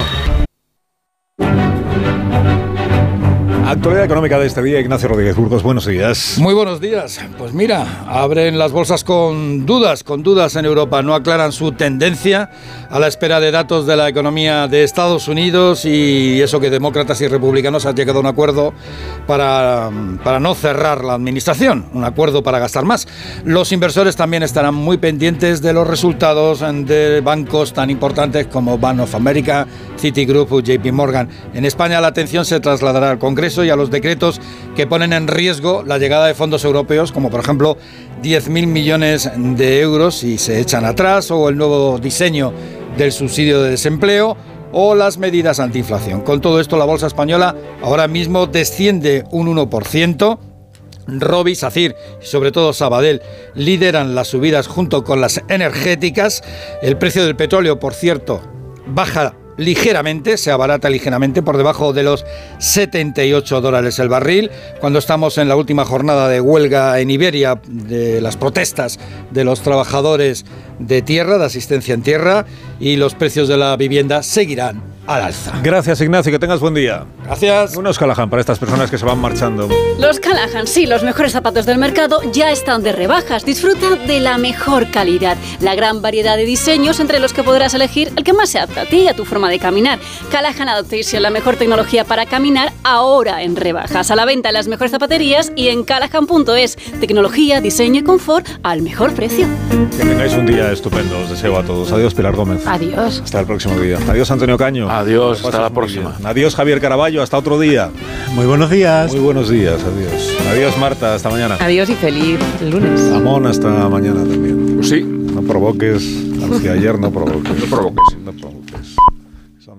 Actualidad económica de este día, Ignacio Rodríguez Burgos, buenos días. Muy buenos días. Pues mira, abren las bolsas con dudas, con dudas en Europa. No aclaran su tendencia a la espera de datos de la economía de Estados Unidos y eso que demócratas y republicanos han llegado a un acuerdo para, para no cerrar la administración, un acuerdo para gastar más. Los inversores también estarán muy pendientes de los resultados de bancos tan importantes como Bank of America, Citigroup o JP Morgan. En España la atención se trasladará al Congreso y a los decretos que ponen en riesgo la llegada de fondos europeos, como por ejemplo 10.000 millones de euros si se echan atrás, o el nuevo diseño del subsidio de desempleo, o las medidas antiinflación. Con todo esto, la bolsa española ahora mismo desciende un 1%. Robi, Sacir y sobre todo Sabadell lideran las subidas junto con las energéticas. El precio del petróleo, por cierto, baja ligeramente, se abarata ligeramente por debajo de los 78 dólares el barril. Cuando estamos en la última jornada de huelga en Iberia, de las protestas de los trabajadores de tierra, de asistencia en tierra, y los precios de la vivienda seguirán al alza. Gracias, Ignacio, que tengas buen día. Gracias. Unos Callahan para estas personas que se van marchando. Los Callahan, sí, los mejores zapatos del mercado ya están de rebajas. Disfruta de la mejor calidad, la gran variedad de diseños entre los que podrás elegir el que más se adapta a ti y a tu forma de caminar. Callahan Adaptation, la mejor tecnología para caminar ahora en rebajas. A la venta en las mejores zapaterías y en callahan.es. Tecnología, diseño y confort al mejor precio. Que tengáis un día estupendo. Os deseo a todos. Adiós, Pilar Gómez. Adiós. Hasta el próximo día. Adiós, Antonio Caño. Adiós, hasta la próxima. bien. Adiós, Javier Caraballo. Hasta otro día. Muy buenos días. Muy buenos días. Adiós. Adiós, Marta. Hasta mañana. Adiós y feliz lunes. Amón, hasta mañana también. Pues sí, No provoques. Hacia ayer no provoques. no provoques. No provoques.